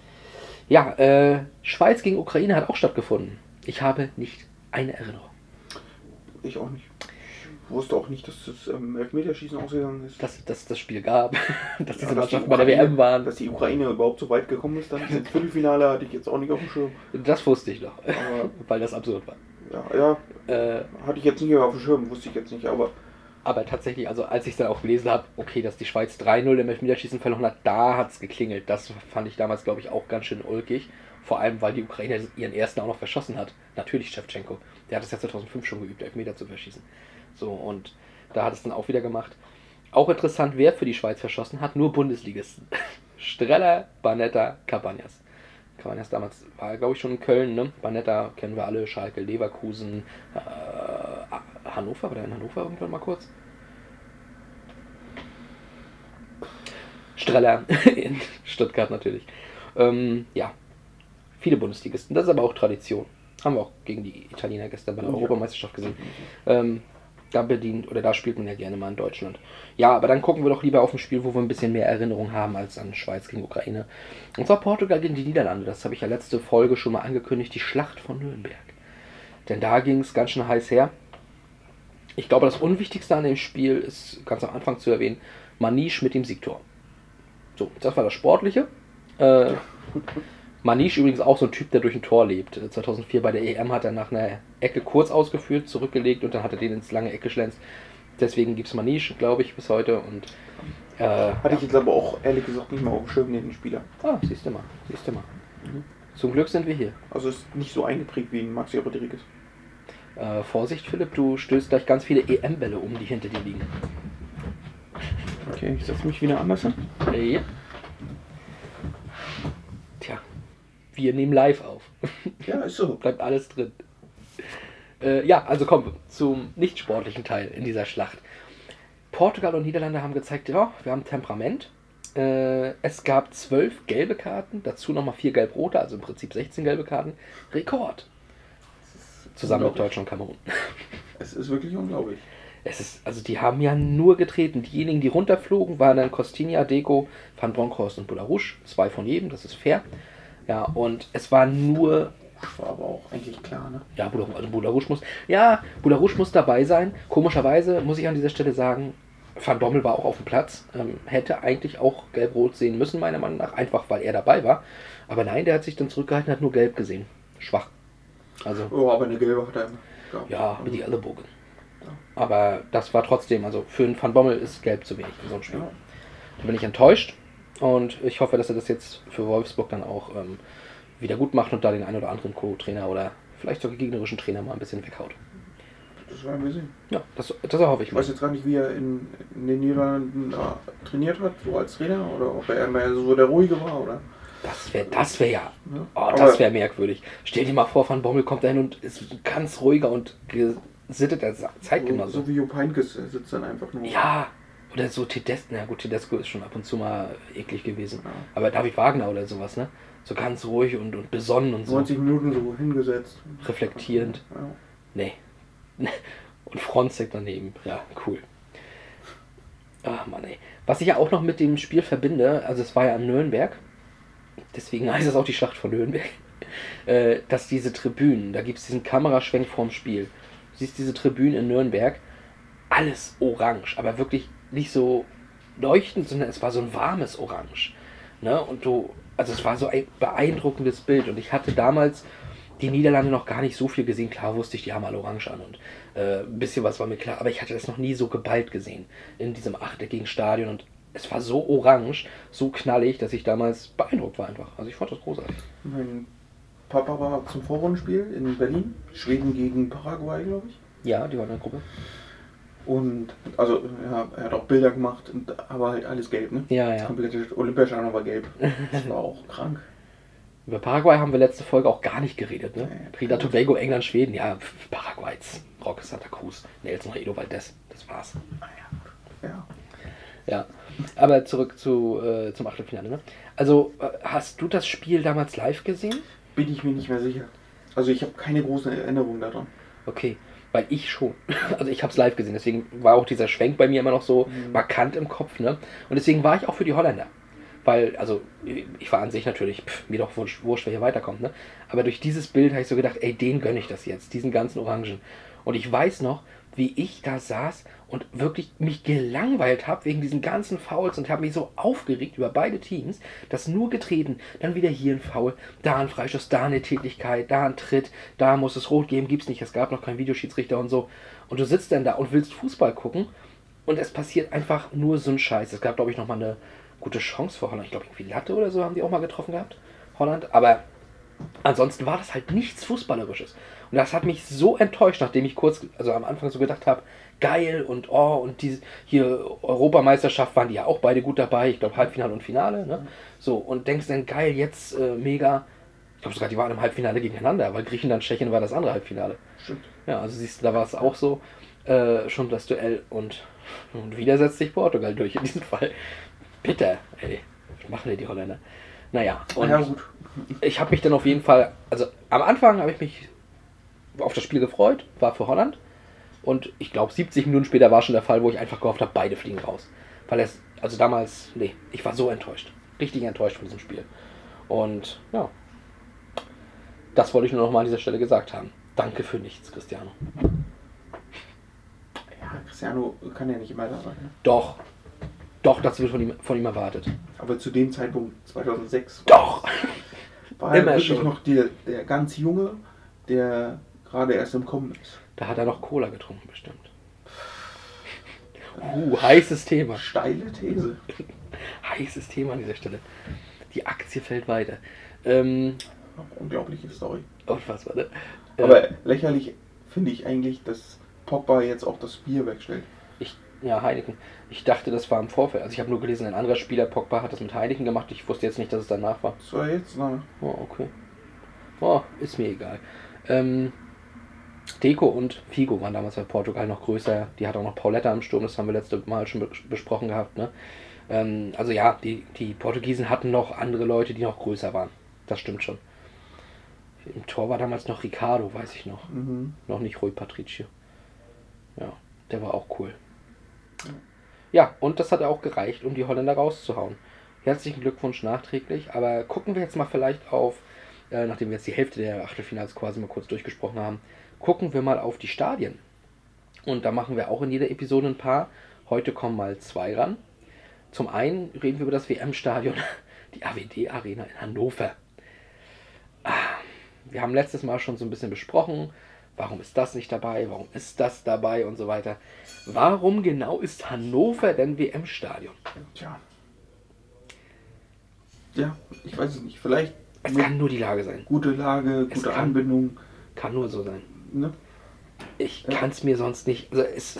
Ja, äh, Schweiz gegen Ukraine hat auch stattgefunden. Ich habe nicht eine Erinnerung. Ich auch nicht. Ich wusste auch nicht, dass das ähm, Elfmeterschießen ausgegangen ist. Dass dass das Spiel gab, *laughs* dass diese Ja, die Mannschaften bei der WM waren. Dass die Ukraine überhaupt so weit gekommen ist, dann ins Viertelfinale hatte ich jetzt auch nicht auf dem Schirm. Das wusste ich noch, Aber *laughs* weil das absurd war. ja, ja Äh, hatte ich jetzt nicht auf dem Schirm, wusste ich jetzt nicht. Aber aber tatsächlich, also als ich dann auch gelesen habe, okay, dass die Schweiz 3-0 im Elfmeterschießen verloren hat, da hat es geklingelt. Das fand ich damals, glaube ich, auch ganz schön ulkig. Vor allem, weil die Ukraine ihren ersten auch noch verschossen hat. Natürlich Shevchenko. Der hat es ja 2005 schon geübt, Elfmeter zu verschießen. So, und da hat es dann auch wieder gemacht. Auch interessant, wer für die Schweiz verschossen hat, nur Bundesligisten. *laughs* Streller, Banetta, Cabanas. Cabanas damals war, glaube ich, schon in Köln, ne? Banetta kennen wir alle, Schalke, Leverkusen, äh, Hannover, war der in Hannover irgendwann mal kurz? Streller *laughs* in Stuttgart natürlich. Ähm, ja, viele Bundesligisten. Das ist aber auch Tradition. Haben wir auch gegen die Italiener gestern bei der Ja. Europameisterschaft gesehen. Ähm, da bedient oder da spielt man ja gerne mal in Deutschland. Ja, aber dann gucken wir doch lieber auf ein Spiel, wo wir ein bisschen mehr Erinnerung haben als an Schweiz gegen Ukraine. Und zwar Portugal gegen die Niederlande. Das habe ich ja letzte Folge schon mal angekündigt, die Schlacht von Nürnberg. Denn da ging es ganz schön heiß her. Ich glaube, das Unwichtigste an dem Spiel ist ganz am Anfang zu erwähnen, Manisch mit dem Siegtor. So, das war das Sportliche. Äh, Manisch übrigens auch so ein Typ, der durch ein Tor lebt. 2004 bei der EM hat er nach einer Ecke kurz ausgeführt, zurückgelegt und dann hat er den ins lange Eck geschlänzt. Deswegen gibt es Manisch, glaube ich, bis heute. Und äh, hatte ich jetzt aber auch ehrlich gesagt nicht mehr auf dem Schirm, den Spieler. ah, siehst du mal, siehst du mal. Zum Glück sind wir hier. Also ist nicht so eingeprägt wie ein Maxi Rodriguez. Äh, Vorsicht, Philipp, du stößt gleich ganz viele EM-Bälle um, die hinter dir liegen. Okay, ich setze mich wieder anders hin. Äh, ja. Tja, wir nehmen live auf. Ja, ist so. *laughs* Bleibt alles drin. Äh, ja, also kommen wir zum nicht sportlichen Teil in dieser Schlacht. Portugal und Niederlande haben gezeigt, ja, wir haben Temperament. Äh, es gab zwölf gelbe Karten, dazu nochmal vier gelb-rote, also im Prinzip 16 gelbe Karten. Rekord. Zusammen mit. Deutschland und Kamerun. *laughs* Es ist wirklich unglaublich. Es ist, also die haben ja nur getreten. Diejenigen, die runterflogen, waren dann Costinha, Deco, Van Bronckhorst und Bularouche. Zwei von jedem, das ist fair. Ja, und es war nur, Das war aber auch eigentlich klar, ne? ja, Bularouche, also Bularouche muss, ja, Bularouche muss dabei sein. Komischerweise muss ich an dieser Stelle sagen, Van Bommel war auch auf dem Platz. Ähm, hätte eigentlich auch gelb-rot sehen müssen, meiner Meinung nach, einfach weil er dabei war. Aber nein, der hat sich dann zurückgehalten, hat nur gelb gesehen. Schwach. Also, Oh, aber eine gelbe hat er immer gehabt. ja, mit die Ellenbogen. Aber das war trotzdem, also für einen Van Bommel ist gelb zu wenig in so einem Spiel. Ja. Da bin ich enttäuscht und ich hoffe, dass er das jetzt für Wolfsburg dann auch ähm, wieder gut macht und da den einen oder anderen Co-Trainer oder vielleicht sogar gegnerischen Trainer mal ein bisschen weghaut. Das werden wir sehen. Ja, das, das erhoffe ich Ich mal. weiß jetzt gar nicht, wie er in, in den Niederlanden da trainiert hat, so als Trainer, oder ob er mehr so der Ruhige war, oder? Das wäre das wär ja, Ja. oh, das wäre merkwürdig. Stell dir mal vor, Van Bommel kommt dahin und ist ganz ruhiger und gesitteter So, Zeitgenosse. so wie Jupp Heynckes, er sitzt dann einfach nur. Ja, oder so Tedesco. Na gut, Tedesco ist schon ab und zu mal eklig gewesen. Ja. Aber David Wagner oder sowas, ne? So ganz ruhig und, und besonnen und so. 90 Minuten so hingesetzt. Reflektierend. Ja. Nee. *laughs* Und Fronzek daneben. Ja, cool. Ach Mann, ey. Was ich ja auch noch mit dem Spiel verbinde, also es war ja in Nürnberg, deswegen *laughs* heißt es auch die Schlacht von Nürnberg, *laughs* äh, dass diese Tribünen, da gibt es diesen Kameraschwenk vorm Spiel. Du siehst diese Tribünen in Nürnberg, alles orange, aber wirklich nicht so leuchtend, sondern es war so ein warmes Orange. Ne? Und du, also es war so ein beeindruckendes Bild. Und ich hatte damals die Niederlande noch gar nicht so viel gesehen. Klar wusste ich, die haben alle orange an und äh, ein bisschen was war mir klar, aber ich hatte das noch nie so geballt gesehen in diesem achteckigen Stadion und es war so orange, so knallig, dass ich damals beeindruckt war einfach. Also ich fand das großartig. Mein Papa war zum Vorrundenspiel in Berlin, Schweden gegen Paraguay, glaube ich. Ja, die waren in der Gruppe. Und also ja, er hat auch Bilder gemacht, und, aber halt alles gelb, ne? Ja, Das ja. komplette Olympiastadion war gelb. Das war auch krank. *laughs* Über Paraguay haben wir letzte Folge auch gar nicht geredet, ne? Trinidad Tobago, England, Schweden, ja, Paraguay, Rock, Santa Cruz, Nelson Edo Valdez, das war's. Ja. Ja. Aber zurück zu, äh, zum Achtelfinale. Ne? Also, äh, hast du das Spiel damals live gesehen? Bin ich mir nicht mehr sicher. Also ich habe keine großen Erinnerungen daran. Okay, weil ich schon. *laughs* Also ich habe es live gesehen, deswegen war auch dieser Schwenk bei mir immer noch so Mhm. markant im Kopf. Ne? Und deswegen war ich auch für die Holländer. Weil, also, ich war an sich natürlich, pff, mir doch wurscht, wurscht, wer hier weiterkommt. Ne? Aber durch dieses Bild habe ich so gedacht, ey, den gönne ich das jetzt, diesen ganzen Orangen. Und ich weiß noch, wie ich da saß und wirklich mich gelangweilt habe wegen diesen ganzen Fouls und habe mich so aufgeregt über beide Teams, das nur getreten, dann wieder hier ein Foul, da ein Freischuss, da eine Tätigkeit, da ein Tritt, da muss es rot geben, gibt's nicht, es gab noch keinen Videoschiedsrichter und so. Und du sitzt dann da und willst Fußball gucken und es passiert einfach nur so ein Scheiß. Es gab, glaube ich, noch mal eine gute Chance für Holland. Ich glaube, irgendwie Latte oder so haben die auch mal getroffen gehabt, Holland. Aber ansonsten war das halt nichts Fußballerisches. Und das hat mich so enttäuscht, nachdem ich kurz, also am Anfang so gedacht habe, geil und oh, und diese hier Europameisterschaft waren die ja auch beide gut dabei, ich glaube Halbfinale und Finale, ne? So, und denkst dann, geil, jetzt äh, mega. Ich glaube sogar, die waren im Halbfinale gegeneinander, weil Griechenland, Tschechien war das andere Halbfinale. Stimmt. Ja, also siehst du, da war es auch so, äh, schon das Duell und, und wieder setzt sich Portugal durch in diesem Fall. Bitter, ey. Was machen denn die Holländer? Naja, und ja, gut. ich habe mich dann auf jeden Fall, also am Anfang habe ich mich auf das Spiel gefreut, war für Holland. Und ich glaube, 70 Minuten später war schon der Fall, wo ich einfach gehofft habe, beide fliegen raus. Weil es, also damals, nee, ich war so enttäuscht. Richtig enttäuscht von diesem Spiel. Und ja, das wollte ich nur noch mal an dieser Stelle gesagt haben. Danke für nichts, Cristiano. Ja, Cristiano kann ja nicht immer da sein. Ne? Doch, doch, das wird von ihm, von ihm erwartet. Aber zu dem Zeitpunkt, 2006, Doch! war er *laughs* wirklich schon. noch der, der ganz Junge, der gerade erst im Kommen ist. Da hat er noch Cola getrunken, bestimmt. Uh, heißes Thema. Steile These. *laughs* Heißes Thema an dieser Stelle. Die Aktie fällt weiter. Ähm, Unglaubliche Story. unfassbar, ne? Aber lächerlich finde ich eigentlich, dass Pogba jetzt auch das Bier wegstellt. Ich, ja, Heineken. Ich dachte, das war im Vorfeld. Also ich habe nur gelesen, ein anderer Spieler, Pogba, hat das mit Heineken gemacht. Ich wusste jetzt nicht, dass es danach war. War jetzt, na, Oh, okay. Oh, ist mir egal. Ähm, Deco und Figo waren damals bei Portugal noch größer. Die hat auch noch Pauletta im Sturm, das haben wir letzte Mal schon be- besprochen gehabt. Ne? Ähm, also ja, die, die Portugiesen hatten noch andere Leute, die noch größer waren. Das stimmt schon. Im Tor war damals noch Ricardo, weiß ich noch. mhm. Noch nicht Rui Patricio. Ja, der war auch cool. Ja, und das hat auch gereicht, um die Holländer rauszuhauen. Herzlichen Glückwunsch nachträglich, aber gucken wir jetzt mal vielleicht auf, äh, nachdem wir jetzt die Hälfte der Achtelfinals quasi mal kurz durchgesprochen haben, gucken wir mal auf die Stadien. Und da machen wir auch in jeder Episode ein paar. Heute kommen mal zwei ran. Zum einen reden wir über das WM-Stadion, *laughs* die AWD Arena in Hannover. Ah, wir haben letztes Mal schon so ein bisschen besprochen, warum ist das nicht dabei, warum ist das dabei und so weiter. Warum genau ist Hannover denn WM-Stadion? Tja. Ja, ich weiß es nicht. Vielleicht Es kann nur die Lage sein. gute Lage, gute kann- Anbindung. Kann nur so sein. Ne? Ich Ja. kann es mir sonst nicht. Also es,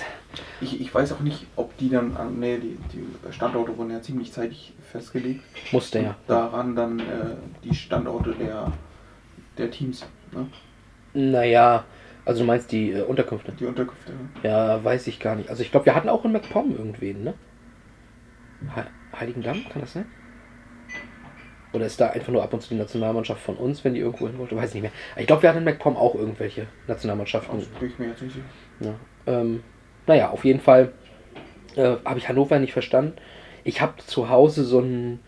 Ich, ich weiß auch nicht, ob die dann, an- nee, die, die Standorte wurden ja ziemlich zeitig festgelegt. musste ja. Daran dann äh, die Standorte der, der Teams, ne? Naja, also du meinst die äh, Unterkünfte. die Unterkünfte. ne? Ja, weiß ich gar nicht. Also ich glaube, wir hatten auch in MacPom irgendwen, ne? He Heiligendamm, kann das sein? Oder ist da einfach nur ab und zu die Nationalmannschaft von uns, wenn die irgendwo hin wollte? Weiß nicht mehr. Ich glaube, wir hatten in MacPom auch irgendwelche Nationalmannschaften. Also bin ich mir jetzt nicht sicher. Ja. Ähm, naja, auf jeden Fall äh, habe ich Hannover nicht verstanden. Ich habe zu Hause so ein.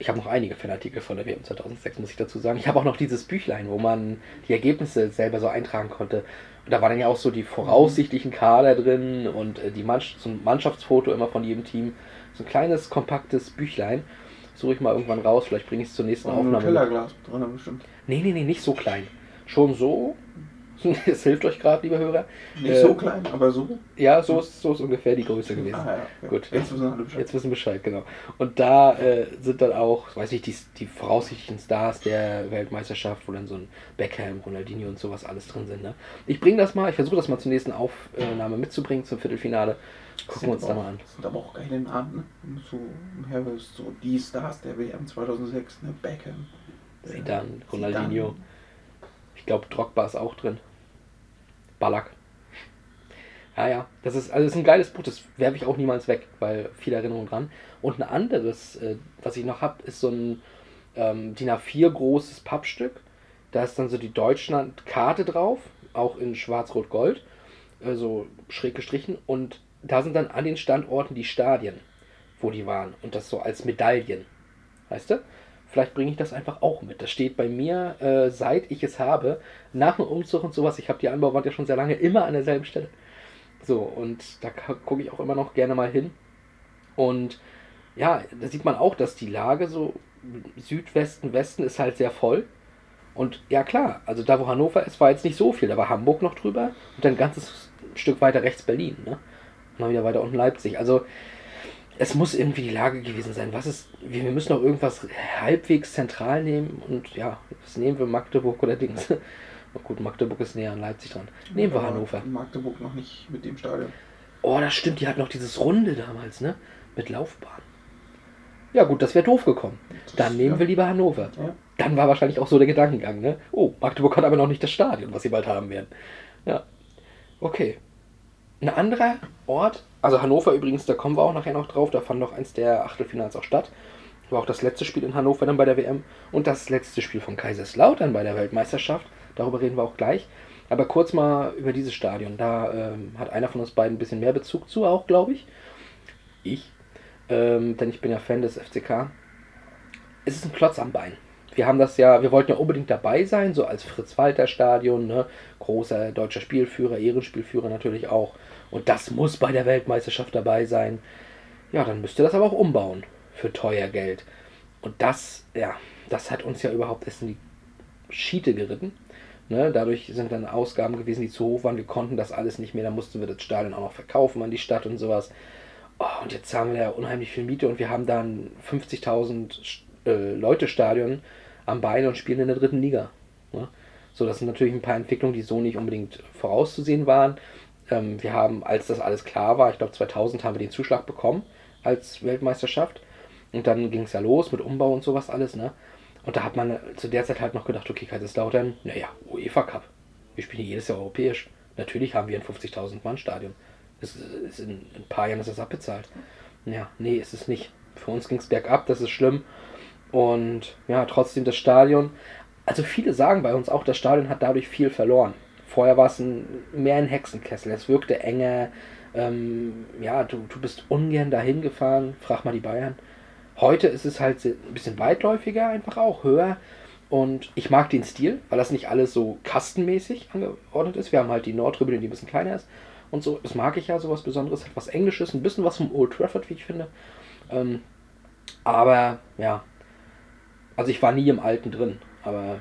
Ich habe noch einige Fanartikel von der WM 2006, muss ich dazu sagen. Ich habe auch noch dieses Büchlein, wo man die Ergebnisse selber so eintragen konnte. Und da war dann ja auch so die voraussichtlichen Kader drin und äh, die Mannschaft, so ein Mannschaftsfoto immer von jedem Team. So ein kleines, kompaktes Büchlein. Suche ich mal irgendwann raus, vielleicht bringe ich es zur nächsten Und ein Aufnahme. Kellerglas drin bestimmt. Nee, nee, nee, nicht so klein. Schon so. *laughs* Es hilft euch gerade, liebe Hörer. Nicht Äh, so klein, aber so. Ja, so ist, so ist ungefähr die Größe gewesen. Ah, ja, ja. Gut. Jetzt wissen alle Bescheid. Jetzt wissen Bescheid, genau. Und da äh, sind dann auch, weiß ich, die, die voraussichtlichen Stars der Weltmeisterschaft, wo dann so ein Beckham, Ronaldinho und sowas alles drin sind. Ne? Ich bringe das mal, ich versuche das mal zur nächsten Aufnahme mitzubringen, zum Viertelfinale. Gucken wir uns da mal an. Das sind aber auch geile Namen, ne? So, so die Stars der WM 2006, ne? Beckham. Zidane, Ronaldinho. Ich glaube, Drogba ist auch drin. Ballack. Ja, ja. Das ist, also das ist ein geiles Buch, das werfe ich auch niemals weg, weil viele Erinnerungen dran. Und ein anderes, äh, was ich noch habe, ist so ein ähm, DIN A4 großes Pappstück. Da ist dann so die Deutschland-Karte drauf, auch in Schwarz-Rot-Gold, also schräg gestrichen. Und da sind dann an den Standorten die Stadien, wo die waren. Und das so als Medaillen. Weißt du? Vielleicht bringe ich das einfach auch mit. Das steht bei mir, äh, seit ich es habe, nach dem Umzug und sowas. Ich habe die Anbauwand ja schon sehr lange immer an derselben Stelle. So, und da gucke ich auch immer noch gerne mal hin. Und ja, da sieht man auch, dass die Lage so Südwesten, Westen ist halt sehr voll. Und ja klar, also da wo Hannover ist, war jetzt nicht so viel. Da war Hamburg noch drüber und dann ein ganzes Stück weiter rechts Berlin. Ne? Und dann wieder weiter unten Leipzig. Also es muss irgendwie die Lage gewesen sein. Was ist, wir müssen noch irgendwas halbwegs zentral nehmen und ja, was nehmen wir, Magdeburg oder Dings? *laughs* Oh gut, Magdeburg ist näher an Leipzig dran. Nehmen wir Aber Hannover. Magdeburg noch nicht mit dem Stadion. Oh, das stimmt, die hat noch dieses Runde damals, ne? Mit Laufbahn. Ja gut, das wäre doof gekommen. Dann nehmen ja. wir lieber Hannover. Ja. Dann war wahrscheinlich auch so der Gedankengang, ne? Oh, Magdeburg hat aber noch nicht das Stadion, was sie bald haben werden. Ja. Okay. Ein anderer Ort, also Hannover übrigens, da kommen wir auch nachher noch drauf, da fand noch eins der Achtelfinals auch statt. War auch das letzte Spiel in Hannover dann bei der WM und das letzte Spiel von Kaiserslautern bei der Weltmeisterschaft. Darüber reden wir auch gleich. Aber kurz mal über dieses Stadion. Da ähm, hat einer von uns beiden ein bisschen mehr Bezug zu, auch glaube ich. Ich. Ähm, denn ich bin ja Fan des FCK. Es ist ein Klotz am Bein. Wir haben das ja, wir wollten ja unbedingt dabei sein, so als Fritz-Walter-Stadion, ne? großer deutscher Spielführer, Ehrenspielführer natürlich auch. Und das muss bei der Weltmeisterschaft dabei sein. Ja, dann müsst ihr das aber auch umbauen für teuer Geld. Und das, ja, das hat uns ja überhaupt erst in die Schiete geritten. Ne? Dadurch sind dann Ausgaben gewesen, die zu hoch waren. Wir konnten das alles nicht mehr. Da mussten wir das Stadion auch noch verkaufen an die Stadt und sowas. Oh, und jetzt zahlen wir ja unheimlich viel Miete und wir haben dann 50.000 äh, Leute Stadion am Bein und spielen in der dritten Liga. Ne? So, das sind natürlich ein paar Entwicklungen, die so nicht unbedingt vorauszusehen waren. Ähm, wir haben, als das alles klar war, ich glaube 2000 haben wir den Zuschlag bekommen als Weltmeisterschaft. Und dann ging es ja los mit Umbau und sowas alles, ne? Und da hat man zu der Zeit halt noch gedacht, okay, Kaiserslautern, naja, UEFA Cup. Wir spielen jedes Jahr europäisch. Natürlich haben wir ein 50.000 Mann Stadion. Das ist in ein paar Jahren ist das abbezahlt. Ja, nee, ist es nicht. Für uns ging es bergab, das ist schlimm. Und ja, trotzdem das Stadion. Also viele sagen bei uns auch, das Stadion hat dadurch viel verloren. Vorher war es ein, mehr ein Hexenkessel. Es wirkte enger. Ähm, ja, du, du bist ungern dahin gefahren. Frag mal die Bayern. Heute ist es halt ein bisschen weitläufiger, einfach auch höher. Und ich mag den Stil, weil das nicht alles so kastenmäßig angeordnet ist. Wir haben halt die Nordtribüne, die ein bisschen kleiner ist. Und so, das mag ich ja, sowas Besonderes, etwas Englisches, ein bisschen was vom Old Trafford, wie ich finde. Ähm, aber ja, also ich war nie im Alten drin, aber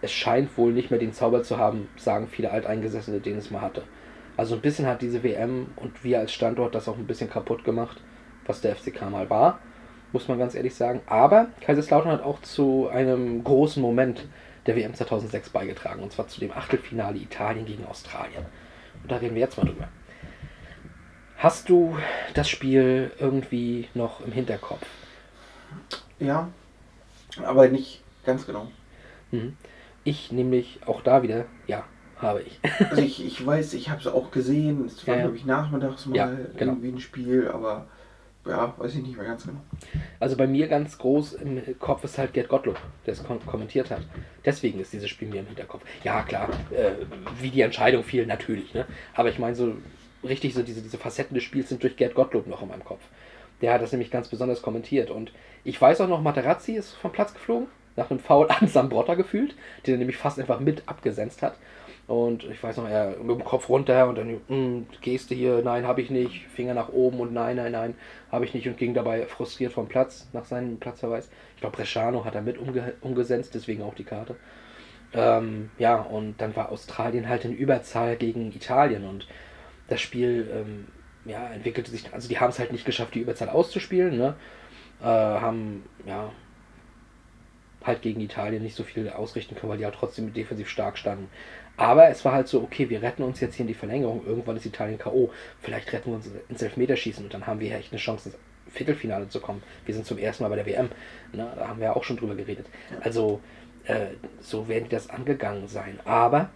es scheint wohl nicht mehr den Zauber zu haben, sagen viele Alteingesessene, den es mal hatte. Also ein bisschen hat diese WM und wir als Standort das auch ein bisschen kaputt gemacht, was der FCK mal war, muss man ganz ehrlich sagen. Aber Kaiserslautern hat auch zu einem großen Moment der WM 2006 beigetragen, und zwar zu dem Achtelfinale Italien gegen Australien. Und da reden wir jetzt mal drüber. Hast du das Spiel irgendwie noch im Hinterkopf? Ja, aber nicht ganz genau. Mhm. Ich nämlich auch da wieder, ja, habe ich. *laughs* Also ich, ich weiß, ich habe es auch gesehen. Es war, Ja, glaube ich, nachmittags mal Ja, genau. irgendwie ein Spiel, aber ja, weiß ich nicht mehr ganz genau. Also bei mir ganz groß im Kopf ist halt Gerd Gottlob, der es kom kommentiert hat. Deswegen ist dieses Spiel mir im Hinterkopf. Ja, klar, äh, wie die Entscheidung fiel, natürlich. Ne? Aber ich meine, so richtig so diese, diese Facetten des Spiels sind durch Gerd Gottlob noch in meinem Kopf. Der hat das nämlich ganz besonders kommentiert. Und ich weiß auch noch, Materazzi ist vom Platz geflogen, nach einem Foul an Sambrotta gefühlt, den er nämlich fast einfach mit abgesenzt hat. Und ich weiß noch, er mit dem Kopf runter und dann mm, Geste hier, nein, habe ich nicht, Finger nach oben und nein, nein, nein, habe ich nicht und ging dabei frustriert vom Platz nach seinem Platzverweis. Ich glaube, Bresciano hat er mit umge umgesetzt, deswegen auch die Karte. Ähm, ja, und dann war Australien halt in Überzahl gegen Italien und das Spiel ähm, ja, entwickelte sich, also die haben es halt nicht geschafft, die Überzahl auszuspielen, ne? Äh, haben, ja, halt gegen Italien nicht so viel ausrichten können, weil die halt trotzdem defensiv stark standen. Aber es war halt so, okay, wir retten uns jetzt hier in die Verlängerung, irgendwann ist Italien K.O., vielleicht retten wir uns ins Elfmeterschießen und dann haben wir echt eine Chance, ins Viertelfinale zu kommen. Wir sind zum ersten Mal bei der WM, ne? da haben wir ja auch schon drüber geredet. Also, äh, so werden die das angegangen sein. Aber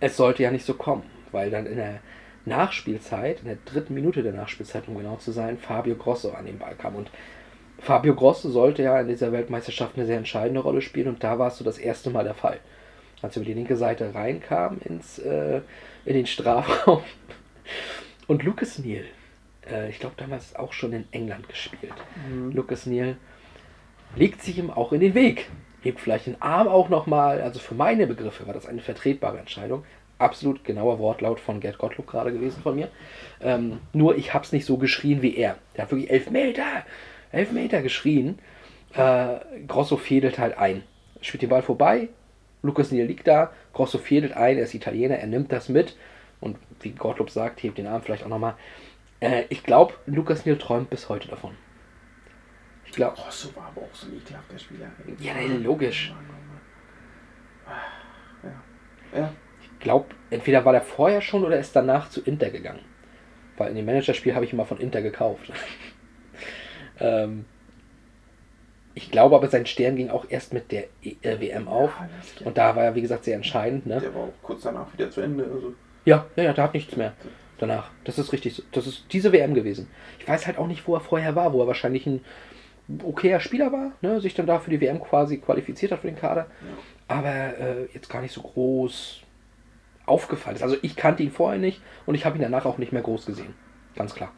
es sollte ja nicht so kommen, weil dann in der Nachspielzeit, in der dritten Minute der Nachspielzeit, um genau zu sein, Fabio Grosso an den Ball kam. Und Fabio Grosso sollte ja in dieser Weltmeisterschaft eine sehr entscheidende Rolle spielen und da war es so das erste Mal der Fall. Als er über die linke Seite reinkam ins, äh, in den Strafraum. *laughs* Und Lucas Neal, äh, ich glaube damals auch schon in England gespielt. Mhm. Lucas Neal legt sich ihm auch in den Weg. Hebt vielleicht den Arm auch nochmal. Also für meine Begriffe war das eine vertretbare Entscheidung. Absolut genauer Wortlaut von Gerd Gottlob gerade gewesen von mir. Ähm, nur ich habe es nicht so geschrien wie er. Der hat wirklich elf Meter, elf Meter geschrien. Äh, Grosso fädelt halt ein. Spielt den Ball vorbei. Lucas Neal liegt da. Grosso fädelt ein. Er ist Italiener. Er nimmt das mit. Und wie Gottlob sagt, hebt den Arm vielleicht auch nochmal. Äh, ich glaube, Lucas Neal träumt bis heute davon. Ich glaube. Rosso war aber auch so ein ekelhafter Spieler. Ja, nein, logisch. Ja. ja. Ich glaube, entweder war der vorher schon oder ist danach zu Inter gegangen. Weil in dem Managerspiel habe ich immer von Inter gekauft. *laughs* ähm, ich glaube aber, sein Stern ging auch erst mit der E- äh, WM auf. Ja. Und da war er, wie gesagt, sehr entscheidend. Ne? Der war auch kurz danach wieder zu Ende. Also, Ja, ja, ja, da hat nichts mehr danach. Das ist richtig. so. Das ist diese WM gewesen. Ich weiß halt auch nicht, wo er vorher war, wo er wahrscheinlich ein okayer Spieler war, ne? sich dann da für die WM quasi qualifiziert hat für den Kader. Aber äh, jetzt gar nicht so groß aufgefallen ist. Also ich kannte ihn vorher nicht und ich habe ihn danach auch nicht mehr groß gesehen. Ganz klar.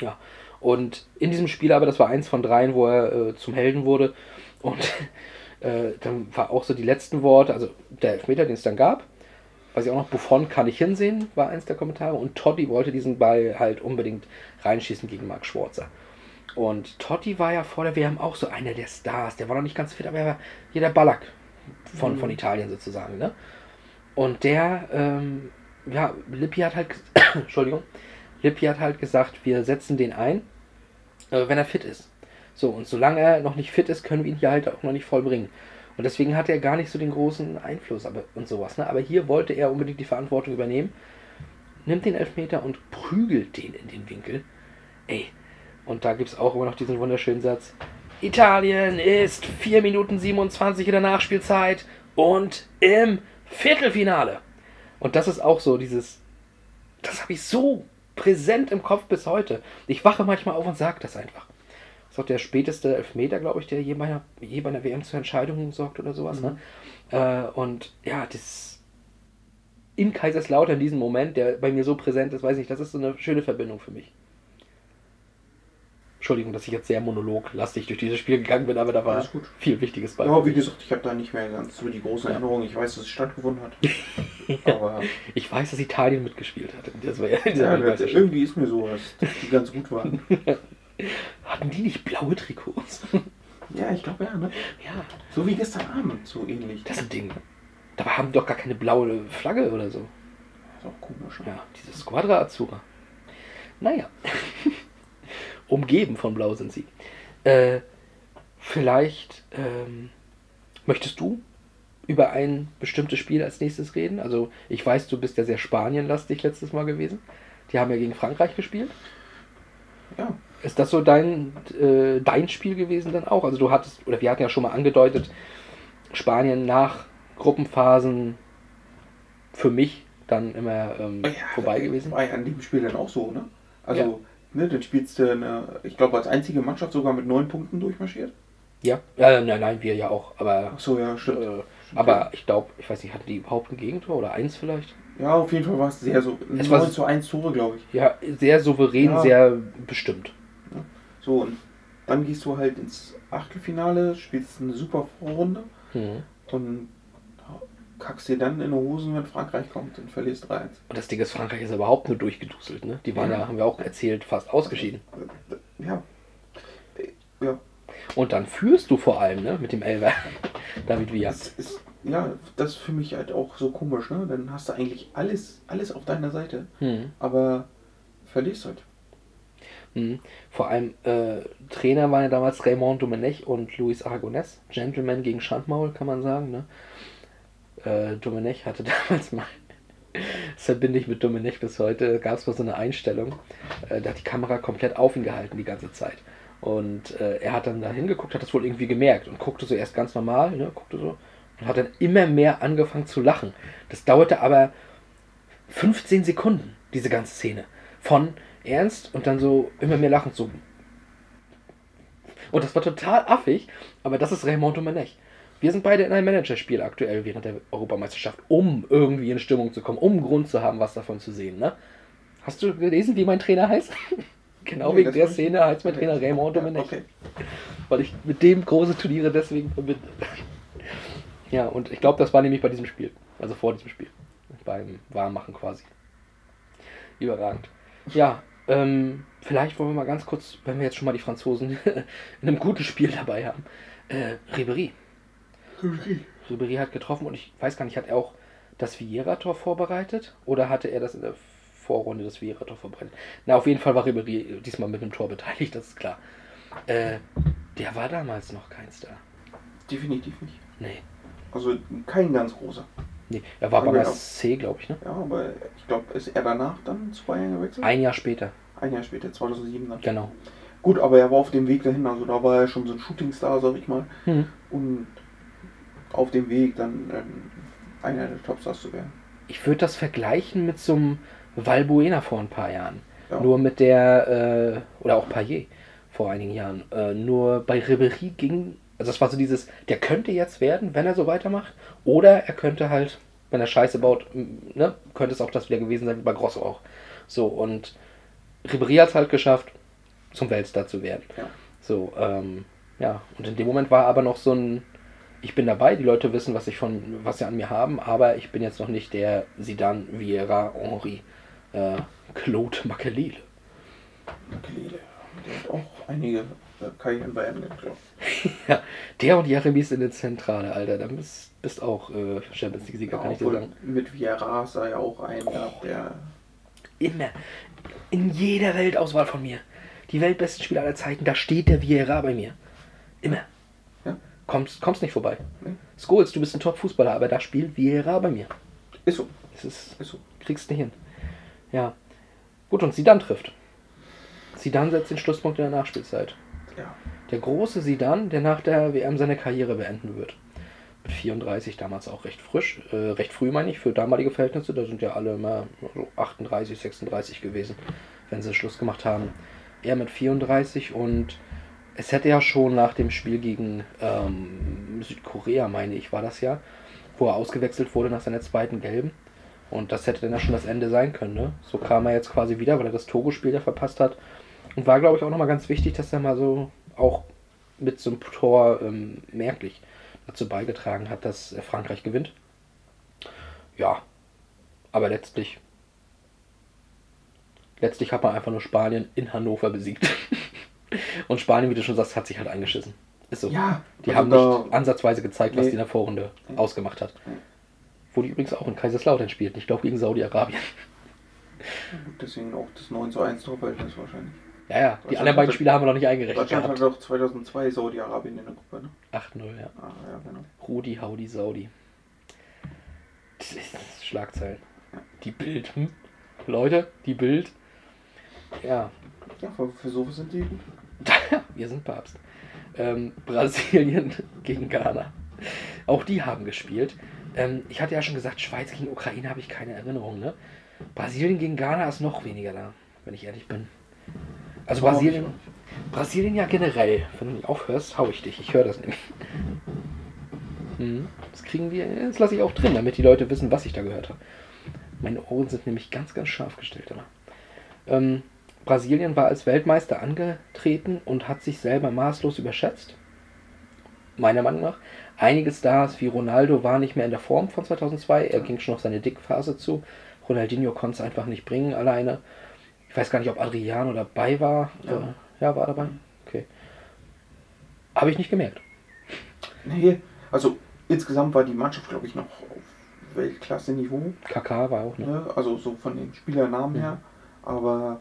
Ja. Und in diesem Spiel aber, das war eins von dreien, wo er äh, zum Helden wurde. Und *laughs* äh, dann war auch so die letzten Worte, also der Elfmeter, den es dann gab, weiß ich auch noch, Buffon kann ich hinsehen, war eins der Kommentare. Und Totti wollte diesen Ball halt unbedingt reinschießen gegen Marc Schwarzer. Und Totti war ja vor der WM auch so einer der Stars. Der war noch nicht ganz fit, aber er war hier der Ballack von, von Italien sozusagen. Ne? Und der, ähm, ja, Lippi hat halt, *coughs* Entschuldigung, Lippi hat halt gesagt, wir setzen den ein, äh, wenn er fit ist. So, und solange er noch nicht fit ist, können wir ihn hier halt auch noch nicht vollbringen. Und deswegen hat er gar nicht so den großen Einfluss aber, und sowas. Ne? Aber hier wollte er unbedingt die Verantwortung übernehmen, nimmt den Elfmeter und prügelt den in den Winkel. Ey, und da gibt es auch immer noch diesen wunderschönen Satz. Italien ist 4 Minuten 27 in der Nachspielzeit und im Viertelfinale. Und das ist auch so dieses, das habe ich so präsent im Kopf bis heute. Ich wache manchmal auf und sage das einfach. Das ist auch der späteste Elfmeter, glaube ich, der je bei, einer, je bei einer WM zur Entscheidung sorgt oder sowas. Ne? Äh, und ja, das in Kaiserslautern, diesen Moment, der bei mir so präsent ist, weiß nicht, das ist so eine schöne Verbindung für mich. Entschuldigung, dass ich jetzt sehr monologlastig durch dieses Spiel gegangen bin, aber da war viel Wichtiges bei. ja, wie gesagt, ich habe da nicht mehr ganz so die großen Erinnerungen. Ich weiß, dass es stattgefunden hat. *laughs* Aber Ich weiß, dass Italien mitgespielt hat. *laughs* Das war ja ja, das, irgendwie ist mir so, dass die ganz gut waren. *laughs* Hatten die nicht blaue Trikots? Ja, ich glaube ja, ne? ja, So wie gestern Abend, so ähnlich. das ist ein Ding. Dabei haben die doch gar keine blaue Flagge oder so. ist auch komisch. Ne? Ja, diese Squadra Azzurra. Naja. Umgeben von Blau sind sie. Äh, vielleicht ähm, möchtest du über ein bestimmtes Spiel als nächstes reden? Also, ich weiß, du bist ja sehr Spanien-lastig letztes Mal gewesen. Die haben ja gegen Frankreich gespielt. Ja. Ist das so dein, äh, dein Spiel gewesen dann auch? Also du hattest, oder wir hatten ja schon mal angedeutet, Spanien nach Gruppenphasen für mich dann immer ähm, Ja, vorbei das gewesen. War ja an dem Spiel dann auch so, ne? Also, Ja. Ne, dann spielst du, eine, ich glaube, als einzige Mannschaft sogar mit neun Punkten durchmarschiert. Ja, äh, nein, nein, wir ja auch. Aber, Ach so, ja, stimmt. äh, aber ich glaube, ich weiß nicht, hatten die überhaupt ein Gegentor oder eins vielleicht? Ja, auf jeden Fall war es sehr so. Es 9 war- zu 1 Tore, glaube ich. Ja, sehr souverän, Ja. sehr bestimmt. So, und dann gehst du halt ins Achtelfinale, spielst eine super Vorrunde Mhm. und kackst dir dann in die Hosen, wenn Frankreich kommt und verlierst 3-1. Und das Ding ist, Frankreich ist überhaupt nur durchgeduselt, ne? Die waren Ja. ja, haben wir auch erzählt, fast ausgeschieden. Ja. Ja, Und dann führst du vor allem, ne? Mit dem Elfer. *laughs* David Villa. das ist, ja, das ist für mich halt auch so komisch, ne? Dann hast du eigentlich alles, alles auf deiner Seite, Mhm. aber verlierst halt. Mhm. Vor allem äh, Trainer waren ja damals Raymond Domenech und Luis Aragonés. Gentleman gegen Schandmaul, kann man sagen. Ne? Äh, Domenech hatte *laughs* damals mal, das verbinde ich mit Domenech bis heute, gab es mal so eine Einstellung, äh, da hat die Kamera komplett auf ihn gehalten die ganze Zeit. Und äh, er hat dann da hingeguckt, hat das wohl irgendwie gemerkt und guckte so erst ganz normal, ne, guckte so und hat dann immer mehr angefangen zu lachen. Das dauerte aber 15 Sekunden. Diese ganze Szene. Von ernst und dann so immer mehr lachend so. Und das war total affig, aber das ist Raymond Domenech. Wir sind beide in einem Managerspiel aktuell während der Europameisterschaft, um irgendwie in Stimmung zu kommen, um Grund zu haben, was davon zu sehen. Ne? Hast du gelesen, wie mein Trainer heißt? *laughs* genau Nee, wegen der Szene heißt mein Trainer Raymond Ja, Domenech. okay. Weil ich mit dem große Turniere deswegen verbinde. ja, und ich glaube, das war nämlich bei diesem Spiel. Also vor diesem Spiel. Beim Warmmachen quasi. Überragend. Ja, ähm, vielleicht wollen wir mal ganz kurz, wenn wir jetzt schon mal die Franzosen *laughs* in einem guten Spiel dabei haben. Äh, Ribéry. Ribéry hat getroffen und ich weiß gar nicht, hat er auch das Vieira-Tor vorbereitet? Oder hatte er das in der Vorrunde das Vieira-Tor vorbereitet? Na, auf jeden Fall war Ribéry diesmal mit einem Tor beteiligt, das ist klar. Äh, der war damals noch kein Star. Definitiv nicht. Nee. Also kein ganz großer. nee. Er war bei Aber ja. C, glaube ich, ne? Ja, aber ich glaube, ist er danach dann zu Bayern gewechselt? Ein Jahr später, Ein Jahr später, 2007 dann. genau. Gut, aber er war auf dem Weg dahin, also da war er schon so ein Shootingstar, sag ich mal. Hm. Und auf dem Weg dann ähm, einer der Topstars zu werden. Ich würde das vergleichen mit so einem Valbuena vor ein paar Jahren. Ja. Nur mit der, äh, oder auch Payet vor einigen Jahren. Äh, nur bei Ribéry ging, also das war so dieses, der könnte jetzt werden, wenn er so weitermacht. Oder er könnte halt, wenn er Scheiße baut, ne, könnte es auch das wieder gewesen sein wie bei Grosso auch. So, und Ribéry hat es halt geschafft, zum Weltstar zu werden. Ja. So, ähm, ja, und in dem Moment war aber noch so ein, ich bin dabei, die Leute wissen, was ich von, was sie an mir haben, aber ich bin jetzt noch nicht der Zidane, Vieira, Henri, äh, Claude Makelele. Makelele. Der hat auch einige äh, Karrieren beendet, glaube *laughs* ja, der und Jeremies in der Zentrale, Alter, da bist, bist auch äh, Champions League-Sieger, kann ich dir sagen. mit Vieira sah ja auch ein, gehabt, der Immer, in jeder Weltauswahl von mir, die weltbesten Spieler aller Zeiten, da steht der Vieira bei mir. Immer. Kommst, kommst nicht vorbei. Nee. Scholes, du bist ein Top-Fußballer, aber da spielt Vieira bei mir. ist so. Das ist, Ist so. kriegst nicht hin. Ja. Gut, und Sidan trifft. Sidan setzt den Schlusspunkt in der Nachspielzeit. Ja. Der große Sidan, der nach der WM seine Karriere beenden wird. Mit 34 damals auch recht frisch, äh, recht früh meine ich, für damalige Verhältnisse. Da sind ja alle immer so 38, 36 gewesen, wenn sie Schluss gemacht haben. Er mit 34 und es hätte ja schon nach dem Spiel gegen ähm, Südkorea, meine ich, war das ja, wo er ausgewechselt wurde nach seiner zweiten Gelben. Und das hätte dann ja schon das Ende sein können. Ne? So kam er jetzt quasi wieder, weil er das Togo-Spiel ja verpasst hat. Und war, glaube ich, auch nochmal ganz wichtig, dass er mal so auch mit so einem Tor ähm, merklich dazu beigetragen hat, dass Frankreich gewinnt. Ja, aber letztlich, letztlich hat man einfach nur Spanien in Hannover besiegt. *laughs* Und Spanien, wie du schon sagst, hat sich halt eingeschissen. Ist so. Ja, Die also haben da- nicht ansatzweise gezeigt, was Nee. die in der Vorrunde Nee. ausgemacht hat. Wo die übrigens auch in Kaiserslautern spielten. Ich glaube gegen Saudi-Arabien. Deswegen auch das 9 zu 1 Torverhältnis wahrscheinlich. Ja, ja, die anderen beiden Spiele haben wir noch nicht eingerechnet Deutschland hat gehabt. doch 2002 Saudi-Arabien in der Gruppe, ne? 8-0, ja. Ah, ja, genau. Rudi, Haudi, Saudi. Das ist Schlagzeilen. Die Bild, hm? Leute, die Bild. Ja, Ja, für, für sowas sind die gut. *laughs* wir sind Papst. Ähm, Brasilien *laughs* gegen Ghana. Auch die haben gespielt. Ähm, ich hatte ja schon gesagt, Schweiz gegen Ukraine habe ich keine Erinnerung. Ne? Brasilien gegen Ghana ist noch weniger da, wenn ich ehrlich bin. Also Brasilien. Brasilien ja generell. Wenn du nicht aufhörst, hau ich dich. Ich höre das nämlich. Mhm. Das kriegen wir, das lasse ich auch drin, damit die Leute wissen, was ich da gehört habe. Meine Ohren sind nämlich ganz, ganz scharf gestellt immer. Ähm, Brasilien war als Weltmeister angetreten und hat sich selber maßlos überschätzt. Meiner Meinung nach. Einige Stars wie Ronaldo waren nicht mehr in der Form von 2002. Er ging schon auf seine Dickphase zu. Ronaldinho konnte es einfach nicht bringen alleine. Ich weiß gar nicht, ob Adriano dabei war. Ja. Äh, ja, war dabei. Okay. Habe ich nicht gemerkt. Nee, also insgesamt war die Mannschaft, glaube ich, noch auf Weltklasse-Niveau. KK war auch, ne? Also so von den Spielernamen her. Aber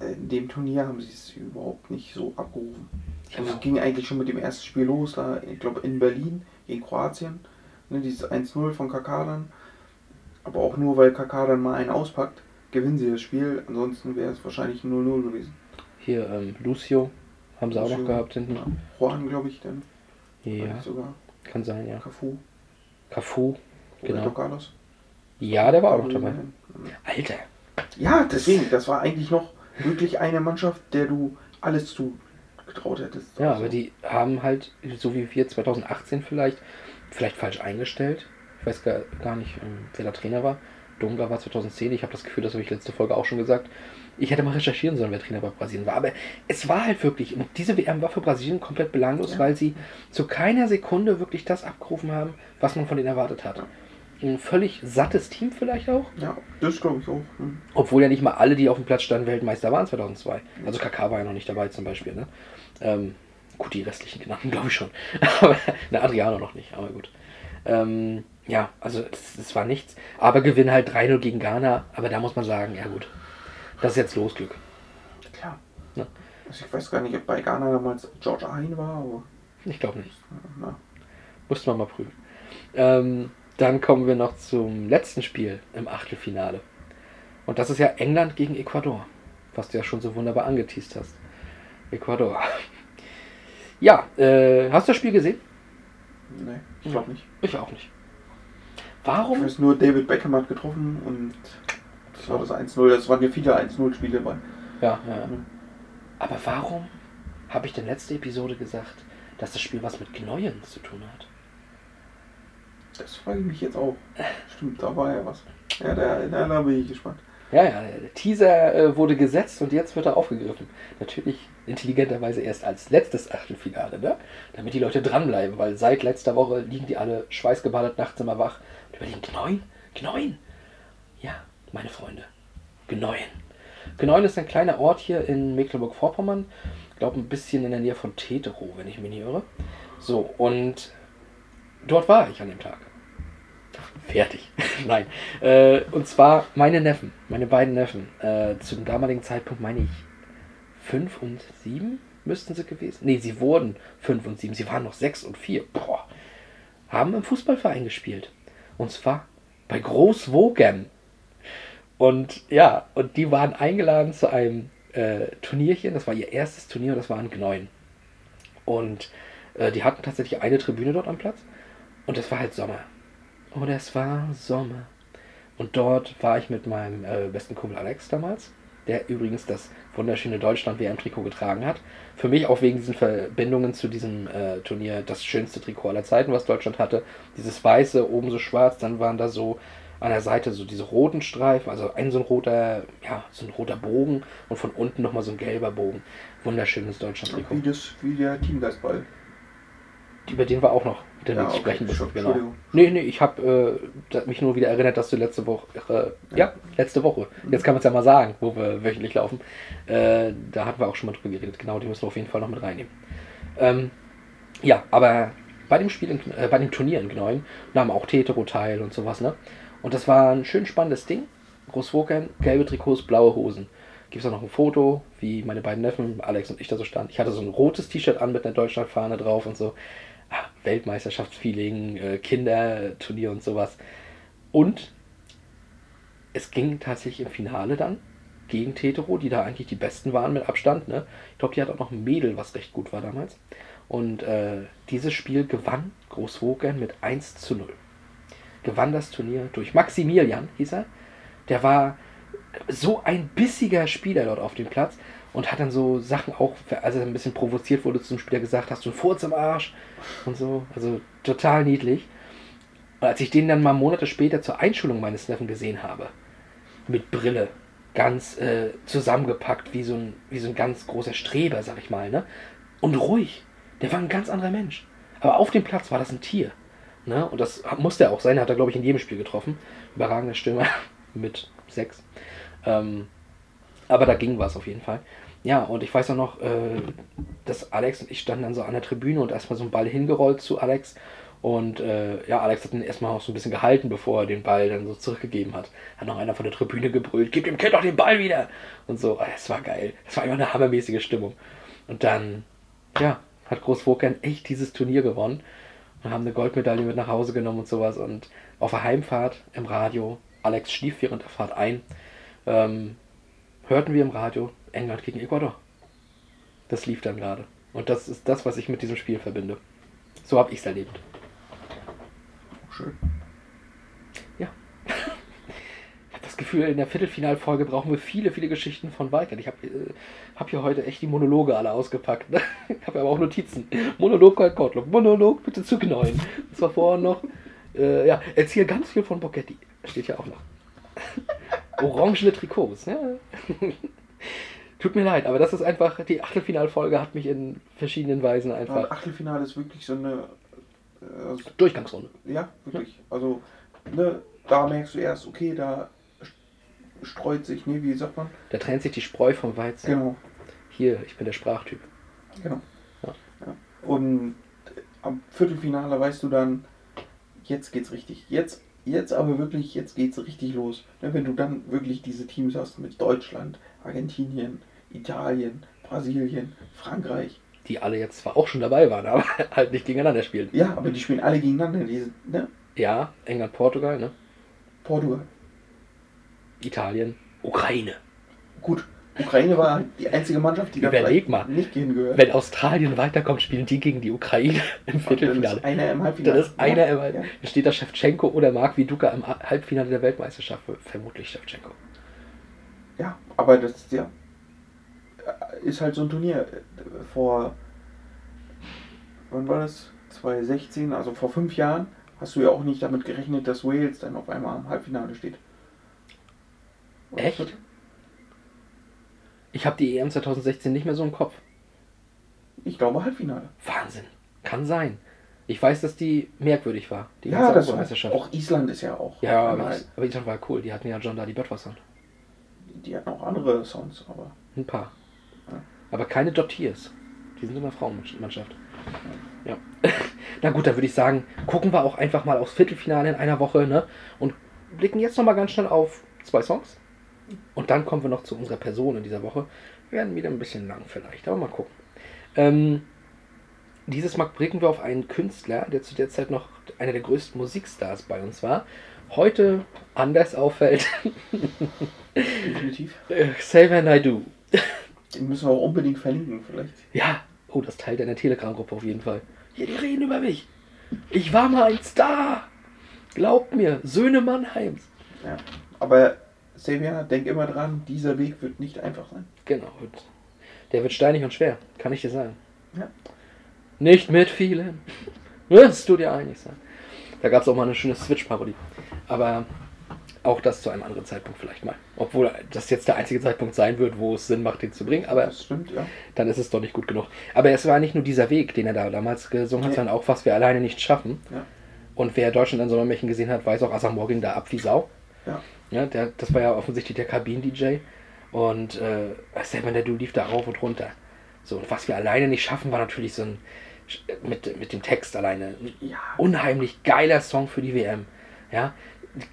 in dem Turnier haben sie es überhaupt nicht so abgerufen. Also es ging eigentlich schon mit dem ersten Spiel los, da, ich glaube in Berlin gegen Kroatien. Ne, dieses 1-0 von Kaká dann. Aber auch nur, weil Kaká dann mal einen auspackt, gewinnen sie das Spiel. Ansonsten wäre es wahrscheinlich 0-0 gewesen. Hier, ähm, Lucio haben sie auch noch Lucio, gehabt hinten. Ja. Juan, glaube ich, dann. Ja, Sogar. kann sein, ja. Cafu. Cafu, Genau. genau. Carlos. Ja, der war auch noch dabei. Alter, Ja, deswegen, das war eigentlich noch wirklich eine Mannschaft, der du alles zugetraut hättest. Ja, Also, aber die haben halt, so wie wir 2018 vielleicht, vielleicht falsch eingestellt. Ich weiß gar, gar nicht, ähm, wer der Trainer war. Dunga war 2010. Ich habe das Gefühl, das habe ich letzte Folge auch schon gesagt. Ich hätte mal recherchieren sollen, wer Trainer bei Brasilien war. Aber es war halt wirklich, und diese WM war für Brasilien komplett belanglos, Ja. weil sie zu keiner Sekunde wirklich das abgerufen haben, was man von denen erwartet hat. Ein völlig sattes Team vielleicht auch. Ja, das glaube ich auch. Hm. Obwohl ja nicht mal alle, die auf dem Platz standen, Weltmeister waren 2002. Also Kaká war ja noch nicht dabei zum Beispiel. Ne? Ähm, gut, die restlichen genannten *laughs* glaube ich schon. Aber ne, Adriano noch nicht, aber gut. Ähm, ja, also es, es war nichts. Aber gewinnen halt 3-0 gegen Ghana. Aber da muss man sagen, ja gut, das ist jetzt Losglück. Klar. Ja. Also ich weiß gar nicht, ob bei Ghana damals George Hein war, aber Ich glaube nicht. na, Musste man mal prüfen. Ähm, dann kommen wir noch zum letzten Spiel im Achtelfinale. Und das ist ja England gegen Ecuador, was du ja schon so wunderbar angeteased hast. Ecuador. *laughs* Ja, äh, hast du das Spiel gesehen? nee, ich glaube nicht. Ich auch nicht. Ich Warum? weiß nur, David Beckham hat getroffen und das war das 1-0. Das waren ja viele 1-0-Spiele bei. Ja, ja. ja. Aber warum habe ich denn letzte Episode gesagt, dass das Spiel was mit Gneuen zu tun hat? Das frage ich mich jetzt auch. Stimmt, da war ja was. Ja, da, da, da bin ich gespannt. Ja, ja, der Teaser äh, wurde gesetzt und jetzt wird er aufgegriffen. Natürlich intelligenterweise erst als letztes Achtelfinale, ne? Damit die Leute dranbleiben, weil seit letzter Woche liegen die alle schweißgebadet nachts immer wach und überlegen, Gneuen? Gneuen? Ja, meine Freunde, Gneuen. Gneuen ist ein kleiner Ort hier in Mecklenburg-Vorpommern. Ich glaube, ein bisschen in der Nähe von Teterow, wenn ich mich nicht irre. So, und dort war ich an dem Tag. Fertig. *laughs* Nein. Äh, und zwar meine Neffen, meine beiden Neffen. Äh, zu dem damaligen Zeitpunkt meine ich fünf und sieben müssten sie gewesen. Nee, sie wurden fünf und sieben. Sie waren noch sechs und vier. Boah. Haben im Fußballverein gespielt. Und zwar bei Großwogen. Und ja, und die waren eingeladen zu einem äh, Turnierchen. Das war ihr erstes Turnier und das war in Gneuen. Und äh, die hatten tatsächlich eine Tribüne dort am Platz. Und es war halt Sommer. Und es war Sommer. Und dort war ich mit meinem äh, besten Kumpel Alex damals, der übrigens das wunderschöne Deutschland-WM-Trikot getragen hat. Für mich auch wegen diesen Verbindungen zu diesem äh, Turnier das schönste Trikot aller Zeiten, was Deutschland hatte. Dieses weiße, oben so schwarz, dann waren da so an der Seite so diese roten Streifen, also ein so ein roter, ja, so ein roter Bogen und von unten nochmal so ein gelber Bogen. Wunderschönes Deutschland-Trikot. Wie, das, wie der Teamgeistball. Über den wir auch noch Ja, okay. sprechen müssen. Genau. Nee, nee, ich habe äh, mich nur wieder erinnert, dass du letzte Woche, äh, ja, letzte Woche, jetzt kann man es ja mal sagen, wo wir wöchentlich laufen, äh, da hatten wir auch schon mal drüber geredet. Genau, die müssen wir auf jeden Fall noch mit reinnehmen. Ähm, ja, aber bei dem Spiel, in, äh, bei dem Turnier in Gneuen nahmen auch Tetero teil und sowas, ne? Und das war ein schön spannendes Ding. Großwokern, gelbe Trikots, blaue Hosen. Gibt es auch noch ein Foto, wie meine beiden Neffen, Alex und ich da so standen. Ich hatte so ein rotes T-Shirt an mit einer Deutschlandfahne drauf und so. Weltmeisterschaftsfeeling, äh, Kinderturnier und sowas. Und es ging tatsächlich im Finale dann gegen Tetero, die da eigentlich die Besten waren mit Abstand. Ne? Ich glaube, die hat auch noch ein Mädel, was recht gut war damals. Und äh, dieses Spiel gewann Großwogern mit 1 zu 0. Gewann das Turnier durch Maximilian, hieß er. Der war so ein bissiger Spieler dort auf dem Platz und hat dann so Sachen auch, als er ein bisschen provoziert wurde zum Spieler gesagt, hast du einen Furz im Arsch und so. Also total niedlich. Und als ich den dann mal Monate später zur Einschulung meines Neffen gesehen habe, mit Brille, ganz äh, zusammengepackt, wie so, ein, wie so ein ganz großer Streber, sag ich mal, ne? Und ruhig. Der war ein ganz anderer Mensch. Aber auf dem Platz war das ein Tier. Ne? Und das musste er auch sein, hat er, glaube ich, in jedem Spiel getroffen. Überragender Stürmer *laughs* mit sechs. Ähm, aber da ging was auf jeden Fall. Ja, und ich weiß auch noch, äh, dass Alex und ich standen dann so an der Tribüne und erstmal so einen Ball hingerollt zu Alex. Und äh, ja, Alex hat ihn erstmal auch so ein bisschen gehalten, bevor er den Ball dann so zurückgegeben hat. Hat noch einer von der Tribüne gebrüllt, gib dem Kind doch den Ball wieder! Und so, es war geil. Es war immer eine hammermäßige Stimmung. Und dann, ja, hat Großwokern echt dieses Turnier gewonnen und haben eine Goldmedaille mit nach Hause genommen und sowas. Und auf der Heimfahrt im Radio, Alex schlief während der Fahrt ein, ähm, hörten wir im Radio England gegen Ecuador. Das lief dann gerade. Und das ist das, was ich mit diesem Spiel verbinde. So habe ich es erlebt. Schön. *laughs* Ich habe das Gefühl, in der Viertelfinalfolge brauchen wir viele, viele Geschichten von Weigert. Ich habe äh, hab hier heute echt die Monologe alle ausgepackt. Ne? *laughs* Ich habe aber auch Notizen. Monolog Gold Gottlob, Monolog bitte zu knäuen. Das war vorher noch. Äh, ja, erzähl ganz viel von Bocchetti. Steht ja auch noch. *laughs* Orangene Trikots. Ja. Tut mir leid, aber das ist einfach, die Achtelfinalfolge hat mich in verschiedenen Weisen Ja, einfach. Achtelfinale ist wirklich so eine. Äh, Durchgangsrunde. ja, wirklich. Also, ne, da merkst du erst, okay, da streut sich, ne, wie sagt man? Da trennt sich die Spreu vom Weizen. Genau, Hier, ich bin der Sprachtyp. genau. Ja. Ja. Und am Viertelfinale weißt du dann, jetzt geht's richtig. Jetzt, jetzt aber wirklich, jetzt geht's richtig los. Ne, wenn du dann wirklich diese Teams hast mit Deutschland, Argentinien, Italien, Brasilien, Frankreich. Die alle jetzt zwar auch schon dabei waren, *laughs* aber halt nicht gegeneinander spielen. Ja, aber die spielen alle gegeneinander. Diese, ne? Ja, England, Portugal, ne? Portugal. Italien, Ukraine. Gut, Ukraine war die einzige Mannschaft, die da Überleg vielleicht mal, nicht hingehört. Wenn Australien weiterkommt, spielen die gegen die Ukraine *laughs* im Und dann Viertelfinale. ist einer im Halbfinale. Dann ist einer im ja, ja. Steht da Shevchenko oder Mark Viduka im Halbfinale der Weltmeisterschaft. Vermutlich Shevchenko. ja, aber das ist ja ist halt so ein Turnier. Vor wann war das? 2016, also vor fünf Jahren, hast du ja auch nicht damit gerechnet, dass Wales dann auf einmal am Halbfinale steht. Oder Echt? Ich habe die EM 2016 nicht mehr so im Kopf. Ich glaube Halbfinale. Wahnsinn. Kann sein. Ich weiß, dass die merkwürdig war. Die Ja, ganze das war, auch Island ist ja auch. Ja, aber, einmal- Is- aber Island war cool. Die hatten ja John Daddy Böttwasser. die hatten auch andere Songs, aber Ein paar. Ja. Aber keine Dottiers. Die sind immer Frauenmannschaft. Ja. *laughs* Na gut, dann würde ich sagen, gucken wir auch einfach mal aufs Viertelfinale in einer Woche, ne? Und blicken jetzt nochmal ganz schnell auf zwei Songs. Und dann kommen wir noch zu unserer Person in dieser Woche. Wir werden wieder ein bisschen lang vielleicht, aber mal gucken. Ähm, dieses Mal blicken wir auf einen Künstler, der zu der Zeit noch einer der größten Musikstars bei uns war. Heute anders auffällt. *laughs* definitiv. Äh, Xavier Naidoo. Den müssen wir auch unbedingt verlinken, vielleicht. Ja, oh, das teilt deine Telegram-Gruppe auf jeden Fall. Ja, die reden über mich. Ich war mal ein Star. Glaubt mir, Söhne Mannheims. Ja. Aber Xavier, denk immer dran, dieser Weg wird nicht einfach sein. Genau. Der wird steinig und schwer, kann ich dir sagen. Ja. Nicht mit vielen. Wirst du dir einig sein. Da gab es auch mal eine schöne Switch-Parodie. Aber auch das zu einem anderen Zeitpunkt vielleicht mal. Obwohl das jetzt der einzige Zeitpunkt sein wird, wo es Sinn macht, den zu bringen. Aber Das stimmt, ja. dann ist es doch nicht gut genug. Aber es war nicht nur dieser Weg, den er da damals gesungen hat, Nee. sondern auch, was wir alleine nicht schaffen. Ja. Und wer Deutschland in Sommermärchen gesehen hat, weiß auch, Asamoah ging da ab wie Sau. Ja. Ja, der, das war ja offensichtlich der Kabinen-DJ. Und äh, selber der Du lief da rauf und runter. So, und was wir alleine nicht schaffen, war natürlich so ein, mit, mit dem Text alleine, ein Ja. unheimlich geiler Song für die WM. Ja,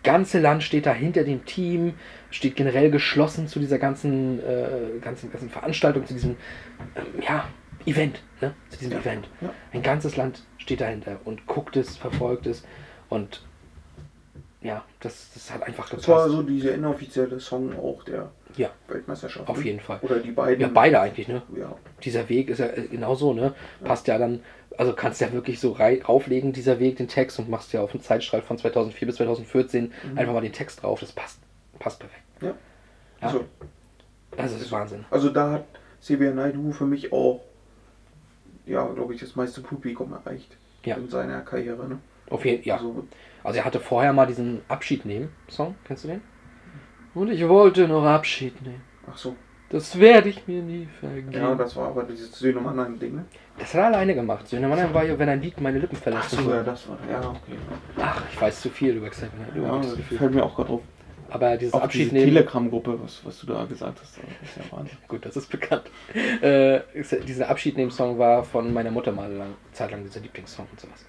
ganze Land steht da hinter dem Team, steht generell geschlossen zu dieser ganzen, äh, ganzen, ganzen Veranstaltung, zu diesem ähm, ja, Event, ne? zu diesem Ja. Event. Ja. Ein ganzes Land steht dahinter und guckt es, verfolgt es und ja, das, das hat einfach Das war gepasst. so dieser inoffizielle Song auch der Ja, Weltmeisterschaft. auf ne? jeden Fall. Oder die beiden. Ja, beide eigentlich, ne? Ja. Dieser Weg ist ja äh, genau so, ne? Passt ja dann, also kannst ja wirklich so rei auflegen, dieser Weg, den Text und machst ja auf dem Zeitstrahl von 2004 bis 2014 einfach mal den Text drauf. Das passt, passt perfekt. ja. Ja. Also, Also, das ist Wahnsinn. also da hat Xavier Naidu für mich auch, ja, glaube ich, das meiste Publikum erreicht. Ja. In seiner Karriere, ne? Auf jeden ja. Also, Also, er hatte vorher mal diesen Abschied nehmen Song, kennst du den? Und ich wollte noch Abschied nehmen. ach so. Das werde ich mir nie vergeben. Ja, das war aber dieses Söhne Mannheim Ding, ne? das hat er alleine gemacht. Söhne Mannheim war ja, wenn ein Lied meine Lippen Ach verlässt. so, ja, das war, ja, okay. Ach, ich weiß zu viel über Xavier Ja, das Gefühl. fällt mir auch gerade auf. Aber dieses Auch Abschied diese nehmen. Telegram-Gruppe, was, was du da gesagt hast, das ist ja Wahnsinn. Gut, das ist bekannt. Äh, dieser Abschiednehmen-Song war von meiner Mutter mal lang, Zeit lang dieser Lieblingssong und sowas.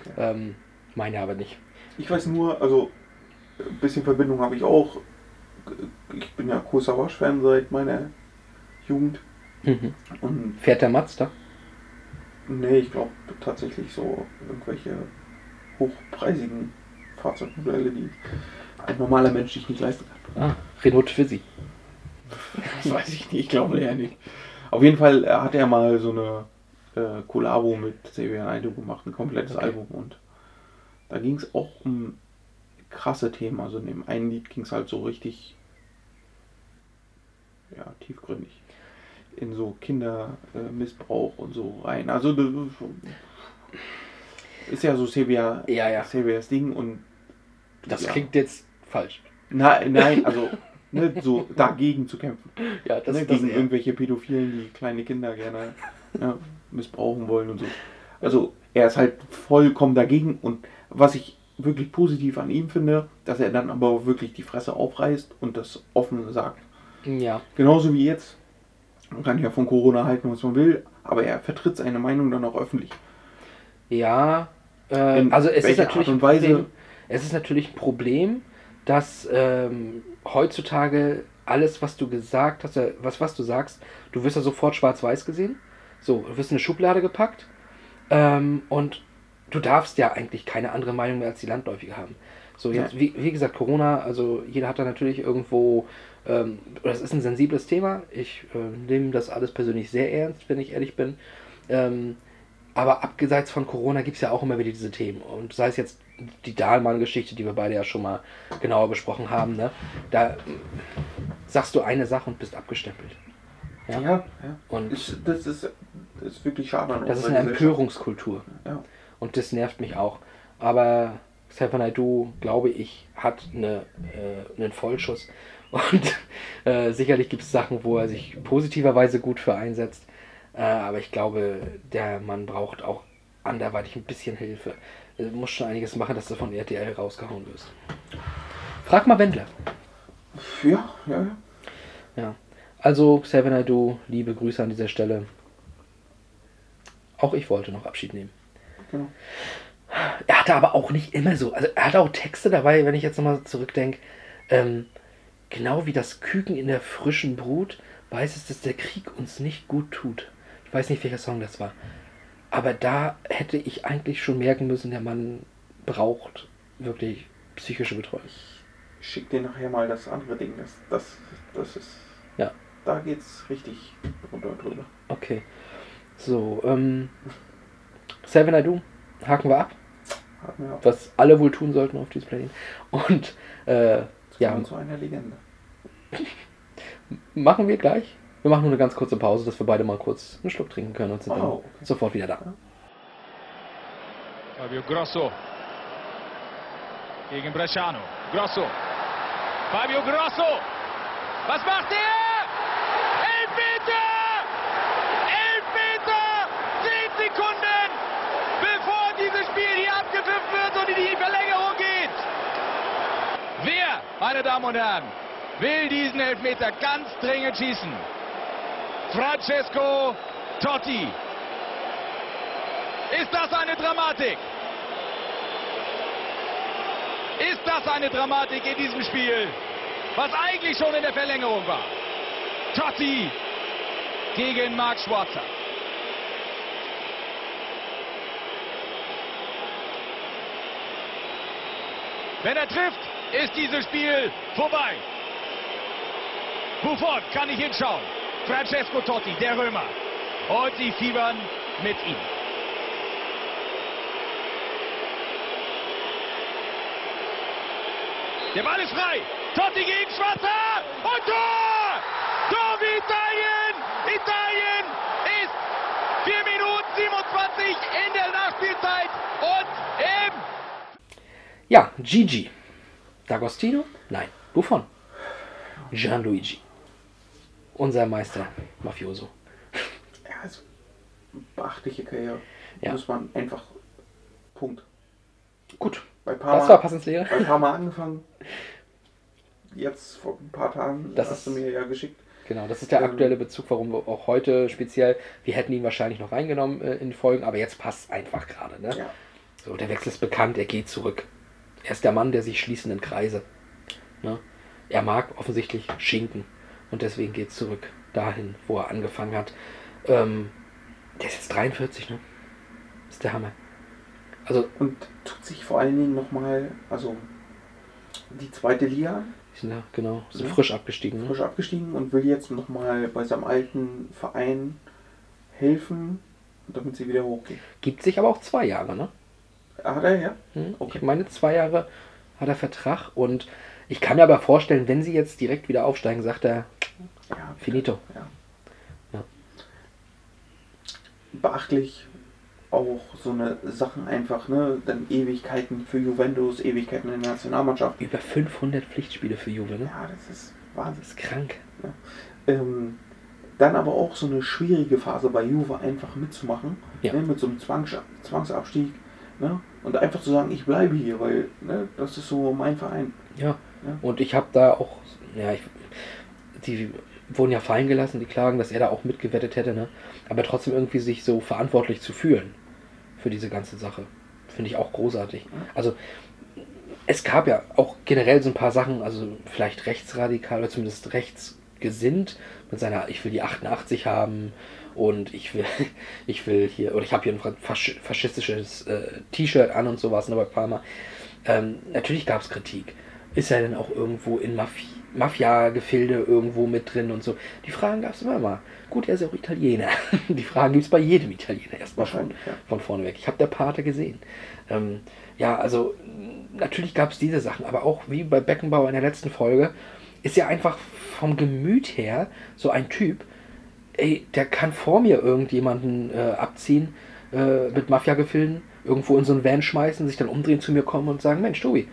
Okay. Ähm, meine aber nicht. Ich weiß nur, also ein bisschen Verbindung habe ich auch. Ich bin ja Kursavasch-Fan seit meiner Jugend. Mhm. Und Fährt der Mazda? nee, ich glaube tatsächlich so irgendwelche hochpreisigen Fahrzeugmodelle, die ein normaler Mensch sich nicht leisten kann. Ah, Renault Twizy. Das *laughs* weiß ich nicht, ich glaube eher nicht. Auf jeden Fall äh, hat er mal so eine äh, Kollabo mit Xavier Naidoo gemacht, ein komplettes Okay. Album. Und da ging es auch um krasse Themen. Also in dem einen Lied ging es halt so richtig ja, tiefgründig in so Kindermissbrauch und so rein. Also das ist ja so Sevilla, Ja, ja. Sevillas Ding und Das ja. klingt jetzt falsch. Nein, nein, also ne, so dagegen zu kämpfen. *laughs* Ja, das, ne, das gegen eher. irgendwelche Pädophilen, die kleine Kinder gerne ja, missbrauchen wollen und so. Also er ist halt vollkommen dagegen und was ich wirklich positiv an ihm finde, dass er dann aber wirklich die Fresse aufreißt und das offen sagt. Ja, Genauso wie jetzt. Man kann ja von Corona halten, was man will, aber er vertritt seine Meinung dann auch öffentlich. ja. Äh, also es ist natürlich ein? Problem, es ist natürlich ein Problem, dass ähm, heutzutage alles, was du gesagt hast, äh, was, was du sagst, du wirst ja sofort schwarz-weiß gesehen. So, du wirst in eine Schublade gepackt ähm, und du darfst ja eigentlich keine andere Meinung mehr als die landläufige haben. So, jetzt, Ja. wie, wie gesagt, Corona, also jeder hat da natürlich irgendwo, ähm, das ist ein sensibles Thema. Ich äh, nehme das alles persönlich sehr ernst, wenn ich ehrlich bin. Ähm, aber abgeseits von Corona gibt es ja auch immer wieder diese Themen. Und sei es jetzt die Dahlmann-Geschichte, die wir beide ja schon mal genauer besprochen haben, ne? da sagst du eine Sache und bist abgestempelt. Ja. Ja, ja. Und Ist, das, ist, das ist wirklich schade. an das ist eine. Empörungskultur. Ja. Und das nervt mich auch. Aber Stefan Naidu, glaube ich, hat eine, äh, einen Vollschuss. Und äh, sicherlich gibt es Sachen, wo er sich positiverweise gut für einsetzt. Äh, aber ich glaube, der Mann braucht auch anderweitig ein bisschen Hilfe. Er muss schon einiges machen, dass du von RTL rausgehauen wirst. Frag mal Wendler. Ja, ja, ja. Ja. Also, Xavier Naidu, liebe Grüße an dieser Stelle. Auch ich wollte noch Abschied nehmen. Genau. Er hatte aber auch nicht immer so. Also er hatte auch Texte dabei, wenn ich jetzt nochmal zurückdenke. Ähm, genau wie das Küken in der frischen Brut weiß es, dass der Krieg uns nicht gut tut. Ich weiß nicht, welcher Song das war. Aber da hätte ich eigentlich schon merken müssen, der Mann braucht wirklich psychische Betreuung. Ich schick dir nachher mal das andere Ding. Das, das, das ist. Ja. Da geht's richtig runter drüber. Okay. So, ähm. Seven Naidu, haken wir ab, Hat mir auch was alle wohl tun sollten auf diesem Planeten. Und äh, ja, zu einer Legende. *laughs* machen wir gleich. Wir machen nur eine ganz kurze Pause, dass wir beide mal kurz einen Schluck trinken können und sind dann Oh, okay. sofort wieder da. Fabio Grosso gegen Bresciano. Grosso. Fabio Grosso. Was macht er? Elfmeter! Elfmeter! Zehn Sekunden, bevor dieses Spiel hier abgepfiffen wird und in die Verlängerung geht. Wer, meine Damen und Herren, will diesen Elfmeter ganz dringend schießen? Francesco Totti. Ist das eine Dramatik? Ist das eine Dramatik in diesem Spiel, was eigentlich schon in der Verlängerung war? Totti gegen Marc Schwarzer. Wenn er trifft, ist dieses Spiel vorbei. Buffon kann nicht hinschauen. Francesco Totti, der Römer. Und sie fiebern mit ihm. Der Ball ist frei. Totti gegen Schwarzer. Und Tor! Tor für Italien! Italien ist 4 Minuten 27 in der Nachspielzeit und im Ja, Gigi. D'Agostino? Nein, Buffon. Gianluigi. Unser Meister Mafioso. Ja, also beachtliche Karriere. Ja. Muss man einfach. Punkt. Gut, Bei Parma, das war Passens Lehre. bei Parma angefangen. Jetzt vor ein paar Tagen Das hast du ist- mir ja geschickt. Genau, das ist der Ähm, aktuelle Bezug, warum wir auch heute speziell, wir hätten ihn wahrscheinlich noch reingenommen äh, in Folgen, aber jetzt passt einfach gerade. Ne? Ja. So, der Wechsel ist bekannt, er geht zurück. Er ist der Mann der sich schließenden Kreise. Ne? Er mag offensichtlich Schinken und deswegen geht es zurück dahin, wo er angefangen hat. Ähm, der ist jetzt 43, ne? ist der Hammer. Also, Und tut sich vor allen Dingen nochmal, also die zweite Liga, ja genau, sind Ja. frisch abgestiegen. Ne? frisch abgestiegen und will jetzt nochmal bei seinem alten Verein helfen, damit sie wieder hochgehen. Gibt sich aber auch zwei Jahre, ne? Hat er, ja? Hm? Okay. Ich meine zwei Jahre hat er Vertrag und ich kann mir aber vorstellen, wenn sie jetzt direkt wieder aufsteigen, sagt er, Ja, finito. Ja. Ja. Beachtlich auch so eine Sachen einfach, ne? Dann Ewigkeiten für Juventus, Ewigkeiten in der Nationalmannschaft. Über 500 Pflichtspiele für Juve, ne? Ja, das ist Wahnsinn. Das ist krank. Ähm, dann aber auch so eine schwierige Phase bei Juve einfach mitzumachen, Ja. ne, mit so einem Zwangs Zwangsabstieg. Ne, und einfach zu sagen, ich bleibe hier, weil ne, das ist so mein Verein. Ja. Ja. Und ich habe da auch, ja, ich, die wurden ja fallen gelassen, die klagen, dass er da auch mitgewettet hätte, ne? Aber trotzdem irgendwie sich so verantwortlich zu fühlen für diese ganze Sache. Finde ich auch großartig. Also, es gab ja auch generell so ein paar Sachen, also vielleicht rechtsradikal oder zumindest rechtsgesinnt mit seiner, ich will die 88 haben und ich will, *laughs* ich will hier, oder ich habe hier ein fasch faschistisches äh, T-Shirt an und sowas, ne, bei Palmer. Ähm, natürlich gab es Kritik. Ist er denn auch irgendwo in Mafi Mafia-Gefilde irgendwo mit drin und so? Die Fragen gab es immer mal. Gut, er ist ja auch Italiener. *laughs* Die Fragen gibt es bei jedem Italiener erstmal Wahrscheinlich, ja. von vorne weg. Ich habe der Pate gesehen. Ähm, ja, also natürlich gab es diese Sachen, aber auch wie bei Beckenbauer in der letzten Folge, ist er einfach vom Gemüt her so ein Typ, ey, der kann vor mir irgendjemanden äh, abziehen äh, mit Mafia-Gefilden, irgendwo in so einen Van schmeißen, sich dann umdrehen, zu mir kommen und sagen, Mensch, Tobi,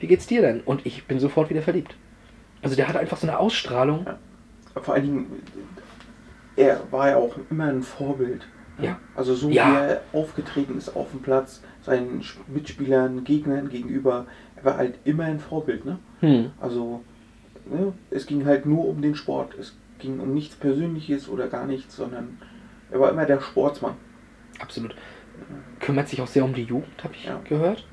wie geht's dir denn? Und ich bin sofort wieder verliebt. Also der hat einfach so eine Ausstrahlung. Vor allen Dingen, er war ja auch immer ein Vorbild. Ja. Also so Ja. wie er aufgetreten ist auf dem Platz, seinen Mitspielern, Gegnern gegenüber, er war halt immer ein Vorbild. Ne? Hm. Also ne, es ging halt nur um den Sport. Es ging um nichts Persönliches oder gar nichts, sondern er war immer der Sportsmann. Absolut. Kümmert sich auch sehr um die Jugend, habe ich Ja. gehört.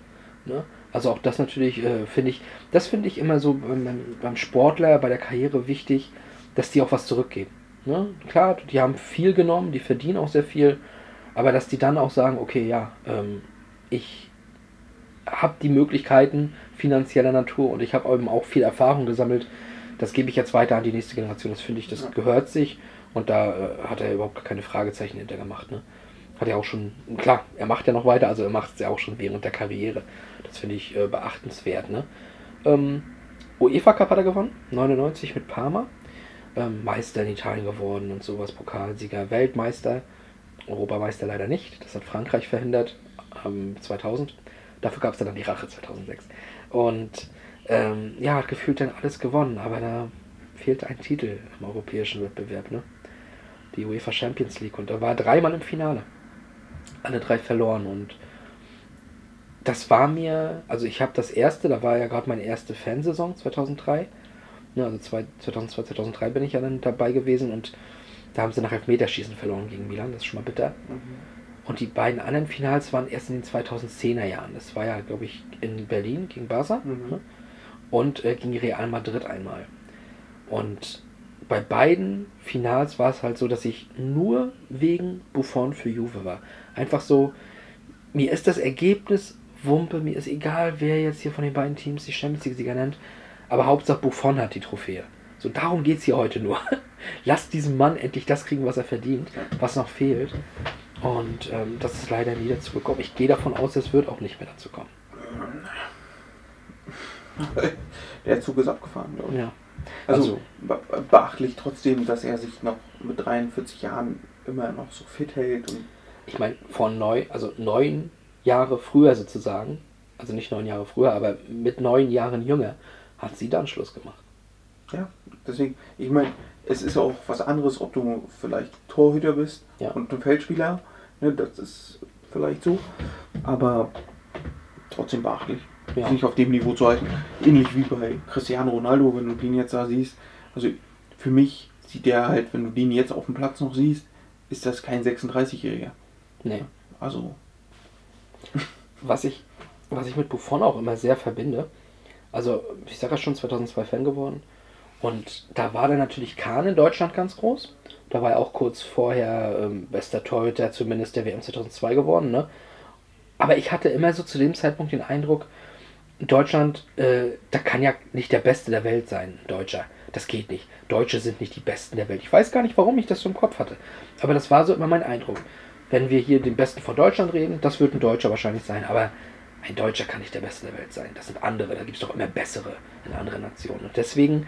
Ne? Also auch das natürlich äh, finde ich, das finde ich immer so beim, beim- Sportler, bei der Karriere wichtig, dass die auch was zurückgeben. Ne? Klar, die haben viel genommen, die verdienen auch sehr viel, aber dass die dann auch sagen, okay, ja, ähm, ich habe die Möglichkeiten finanzieller Natur und ich habe eben auch viel Erfahrung gesammelt. Das gebe ich jetzt weiter an die nächste Generation. Das finde ich, das Ja. gehört sich. Und da äh, hat er überhaupt keine Fragezeichen hinter gemacht. Ne? Hat er auch schon, klar, er macht ja noch weiter, also er macht es ja auch schon während der Karriere. Das finde ich äh, beachtenswert. Ne? Ähm, UEFA Cup hat er gewonnen, 99 mit Parma. Ähm, Meister in Italien geworden und sowas, Pokalsieger, Weltmeister. Europameister leider nicht. Das hat Frankreich verhindert, ähm, 2000. Dafür gab es dann die Rache 2006. Und ähm, ja, hat gefühlt dann alles gewonnen, aber da fehlt ein Titel im europäischen Wettbewerb, ne? Die UEFA Champions League. Und da war dreimal im Finale. Alle drei verloren und das war mir, also ich habe das erste, da war ja gerade meine erste Fansaison 2003. Ja, also zwei, 2002, 2003 bin ich ja dann dabei gewesen und da haben sie nach Elfmeterschießen verloren gegen Milan, das ist schon mal bitter. Und die beiden anderen Finals waren erst in den 2010er Jahren. Das war ja, glaube ich, in Berlin gegen Barca Mhm. ne? und äh, gegen Real Madrid einmal. Und bei beiden Finals war es halt so, dass ich nur wegen Buffon für Juve war. Einfach so, mir ist das Ergebnis Wumpe, mir ist egal, wer jetzt hier von den beiden Teams die Champions League-Sieger nennt, aber Hauptsache Buffon hat die Trophäe. So, darum geht es hier heute nur. *laughs* Lasst diesen Mann endlich das kriegen, was er verdient, was noch fehlt. Und ähm, das ist leider nie dazu gekommen. Ich gehe davon aus, es wird auch nicht mehr dazu kommen. *laughs* Der Zug ist abgefahren, glaube ich. Ja. Also, Also- be beachtlich trotzdem, dass er sich noch mit 43 Jahren immer noch so fit hält. Ich meine, vor neu, also neun Jahre früher sozusagen, also nicht neun Jahre früher, aber mit neun Jahren jünger, hat sie dann Schluss gemacht. ja, deswegen, ich meine, es ist auch was anderes, ob du vielleicht Torhüter bist Ja. und ein Feldspieler. Ne, das ist vielleicht so. Aber trotzdem beachtlich. Ja. Sich auf dem Niveau zu halten. Ähnlich wie bei Cristiano Ronaldo, wenn du den jetzt da siehst. Also für mich sieht der halt, wenn du den jetzt auf dem Platz noch siehst, ist das kein 36-Jähriger. Nee. Also, Was ich, was ich mit Buffon auch immer sehr verbinde, also ich sage ja schon 2002 Fan geworden und da war dann natürlich Kahn in Deutschland ganz groß. Da war er auch kurz vorher ähm, bester Torhüter zumindest der WM 2002 geworden, ne? Aber ich hatte immer so zu dem Zeitpunkt den Eindruck, Deutschland, äh, da kann ja nicht der Beste der Welt sein, ein Deutscher. Das geht nicht. Deutsche sind nicht die Besten der Welt. Ich weiß gar nicht, warum ich das so im Kopf hatte. Aber das war so immer mein Eindruck. Wenn wir hier den Besten von Deutschland reden, das wird ein Deutscher wahrscheinlich sein. Aber ein Deutscher kann nicht der Beste der Welt sein. Das sind andere, da gibt es doch immer bessere in anderen Nationen. Und deswegen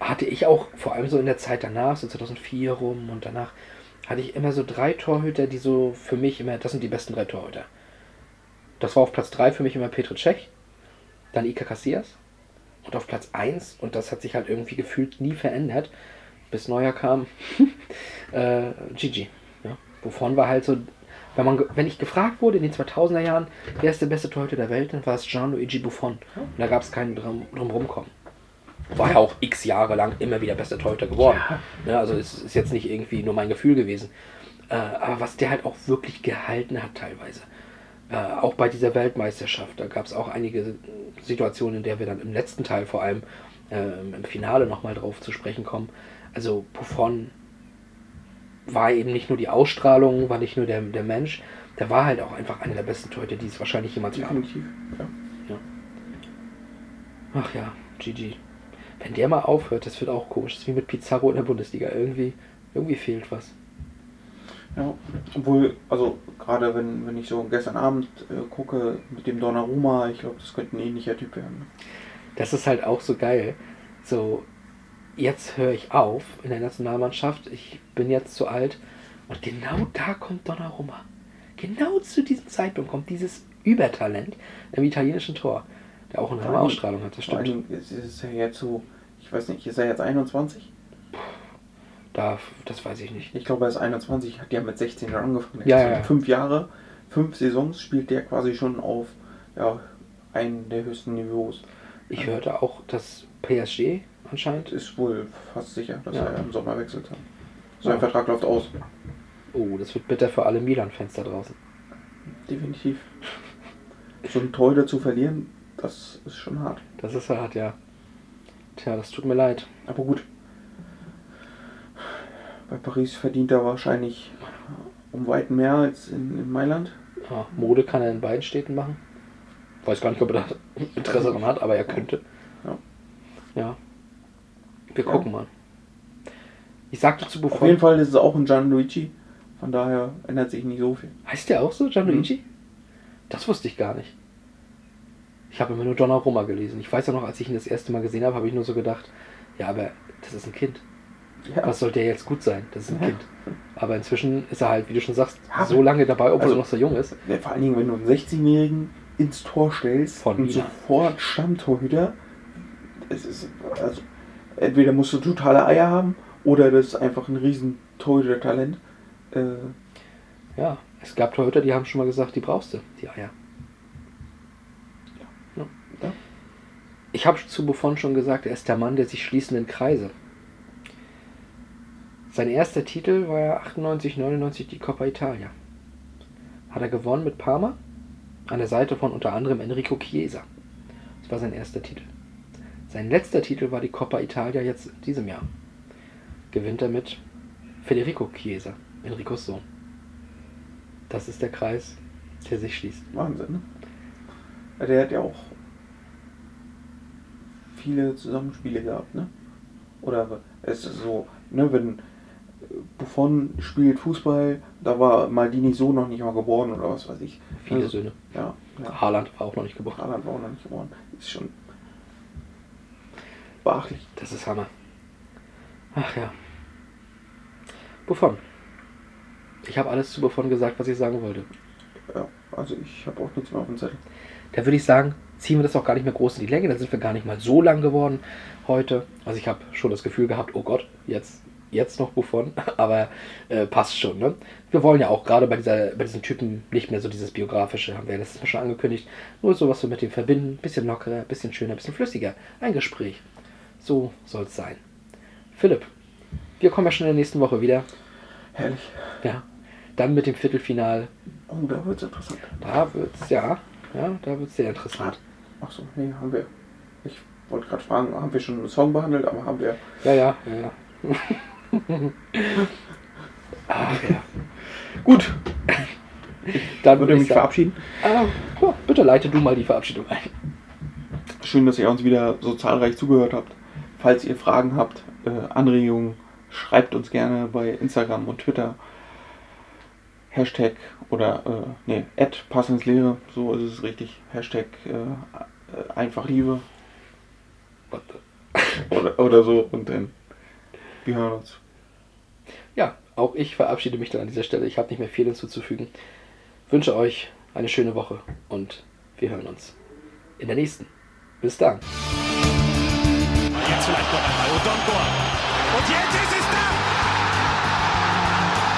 hatte ich auch, vor allem so in der Zeit danach, so 2004 rum und danach, hatte ich immer so drei Torhüter, die so für mich immer, das sind die besten drei Torhüter. Das war auf Platz 3 für mich immer Petr Cech, dann Ika Casillas und auf Platz 1, und das hat sich halt irgendwie gefühlt nie verändert, bis Neuer kam, *laughs* äh, Gigi. Ja. Wovon war halt so, wenn, man, wenn ich gefragt wurde in den 2000er Jahren, wer ist der beste Torhüter der Welt, dann war es Gianluigi Buffon. Und da gab es keinen drum, drum rumkommen. War ja auch x Jahre lang immer wieder bester Torhüter geworden. Ja. also es ist jetzt nicht irgendwie nur mein Gefühl gewesen. Äh, aber was der halt auch wirklich gehalten hat teilweise. Äh, auch bei dieser Weltmeisterschaft, da gab es auch einige Situationen, in der wir dann im letzten Teil vor allem äh, im Finale nochmal drauf zu sprechen kommen. Also Buffon war eben nicht nur die Ausstrahlung, war nicht nur der, der Mensch, der war halt auch einfach einer der besten Torhüter, die es wahrscheinlich jemals gab. Definitiv. Ja. Ach ja, GG. Wenn der mal aufhört, das wird auch komisch. Das ist wie mit Pizarro in der Bundesliga. Irgendwie, irgendwie fehlt was. Ja, obwohl, also gerade wenn, wenn ich so gestern Abend äh, gucke mit dem Donnarumma, ich glaube, das könnte ein ähnlicher Typ werden. Das ist halt auch so geil. So, jetzt höre ich auf in der Nationalmannschaft. Ich bin jetzt zu alt. Und genau da kommt Donnarumma. Genau zu diesem Zeitpunkt kommt dieses Übertalent im italienischen Tor, der auch eine Vor allem- Ausstrahlung hat. Das Vor stimmt. allem ist ist er jetzt so, ich weiß nicht, ist er jetzt 21? Da, das weiß ich nicht. Ich glaube, er ist 21, hat ja mit 16 schon angefangen. Ja, ja, ja. Fünf Jahre, fünf Saisons spielt der quasi schon auf ja, einen der höchsten Niveaus. Ich hörte auch, dass PSG anscheinend. Ist wohl fast sicher, dass Ja. er im Sommer wechselt hat. Sein Ja. Vertrag läuft aus. Oh, das wird bitter für alle Milan-Fans da draußen. Definitiv. So einen Torhüter zu verlieren, das ist schon hart. Das ist hart, ja. Tja, das tut mir leid. Aber gut. Bei Paris verdient er wahrscheinlich um weit mehr als in, in Mailand. Ja, Mode kann er in beiden Städten machen. Weiß gar nicht, ob er da *laughs* Interesse daran hat, aber er könnte. Ja. Ja. Wir Ja. gucken mal. Ich sagte zu Auf Buffon. jeden Fall ist es auch ein Gianluigi. Von daher ändert sich nicht so viel. Heißt der auch so, Gianluigi? Mhm. Das wusste ich gar nicht. Ich habe immer nur Donnarumma gelesen. Ich weiß ja noch, als ich ihn das erste Mal gesehen habe, habe ich nur so gedacht, ja, aber das ist ein Kind. Ja. Was soll der jetzt gut sein? Das ist ein Ja. Kind. Aber inzwischen ist er halt, wie du schon sagst, Ja, so lange dabei, obwohl also- er noch so jung ist. Vor allen Dingen, wenn du einen 16-Jährigen ins Tor stellst Von und Milan. sofort Stammtorhüter, es ist, also, entweder musst du totale Eier haben oder das ist einfach ein riesen Torhüter-Talent. Äh, Ja, es gab Torhüter, die haben schon mal gesagt, die brauchst du, die Eier. Ja. Ja. Ich habe zu Buffon schon gesagt, er ist der Mann der sich schließenden Kreise. Sein erster Titel war ja 98, 99 die Coppa Italia. Hat er gewonnen mit Parma, an der Seite von unter anderem Enrico Chiesa. Das war sein erster Titel. Sein letzter Titel war die Coppa Italia jetzt in diesem Jahr. Gewinnt er mit Federico Chiesa, Enricos Sohn. Das ist der Kreis, der sich schließt. Wahnsinn, ne? Ja, Der hat ja auch viele Zusammenspiele gehabt, ne? Oder es ist so, ne, wenn Buffon spielt Fußball, da war Maldini so noch nicht mal geboren oder was weiß ich. Viele Also, Söhne. Ja, ja. Haaland war auch noch nicht geboren. Haaland war auch noch nicht geboren. Ist schon beachtlich. Das ist Hammer. Ach ja. Buffon. Ich habe alles zu Buffon gesagt, was ich sagen wollte. Ja, also ich habe auch nichts mehr auf dem Zettel. Da würde ich sagen, ziehen wir das auch gar nicht mehr groß in die Länge. Da sind wir gar nicht mal so lang geworden heute. Also ich habe schon das Gefühl gehabt, oh Gott, jetzt, jetzt noch Buffon. *laughs* Aber äh, passt schon. Ne? Wir wollen ja auch gerade bei, dieser, bei diesen Typen nicht mehr so dieses biografische, haben wir ja letztes Mal schon angekündigt. Nur so, was wir mit dem verbinden. Bisschen lockerer, bisschen schöner, bisschen flüssiger. Ein Gespräch. So soll es sein. Philipp, wir kommen ja schon in der nächsten Woche wieder. Herrlich. Ja. Dann mit dem Viertelfinal. Oh, da wird's interessant. Da wird's ja, ja, da wird's sehr interessant. Ach so, nee, haben wir. Ich wollte gerade fragen, haben wir schon einen Song behandelt, aber haben wir. Ja, ja, ja. ja. *laughs* Ach ja. Gut. *laughs* Dann Würde würde ich mich sagen, verabschieden. ah, ja, bitte leite du mal die Verabschiedung ein. Schön, dass ihr uns wieder so zahlreich zugehört habt. Falls ihr Fragen habt, äh, Anregungen, schreibt uns gerne bei Instagram und Twitter. Hashtag oder, äh, nee, Ad Pass ins Leere, so ist es richtig. Hashtag äh, äh, einfach Liebe oder, oder so und dann wir hören uns. Ja, auch ich verabschiede mich dann an dieser Stelle. Ich habe nicht mehr viel hinzuzufügen. Wünsche euch eine schöne Woche und wir hören uns in der nächsten. Bis dann. Vielleicht noch einmal Odonkor. Und jetzt ist es da!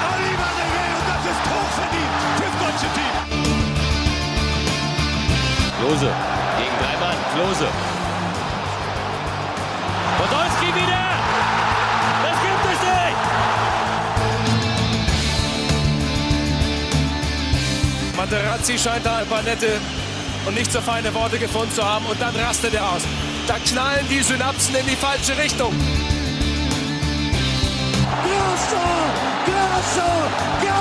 Oliver Revel und das ist hochverdient fürs deutsche Team. Klose gegen drei Mann. Klose. Podolski wieder. Das gibt es nicht. Materazzi scheint da ein paar nette und nicht so feine Worte gefunden zu haben. Und dann rastet er aus. Da knallen die Synapsen in die falsche Richtung. Grosso! Grosso! Grosso!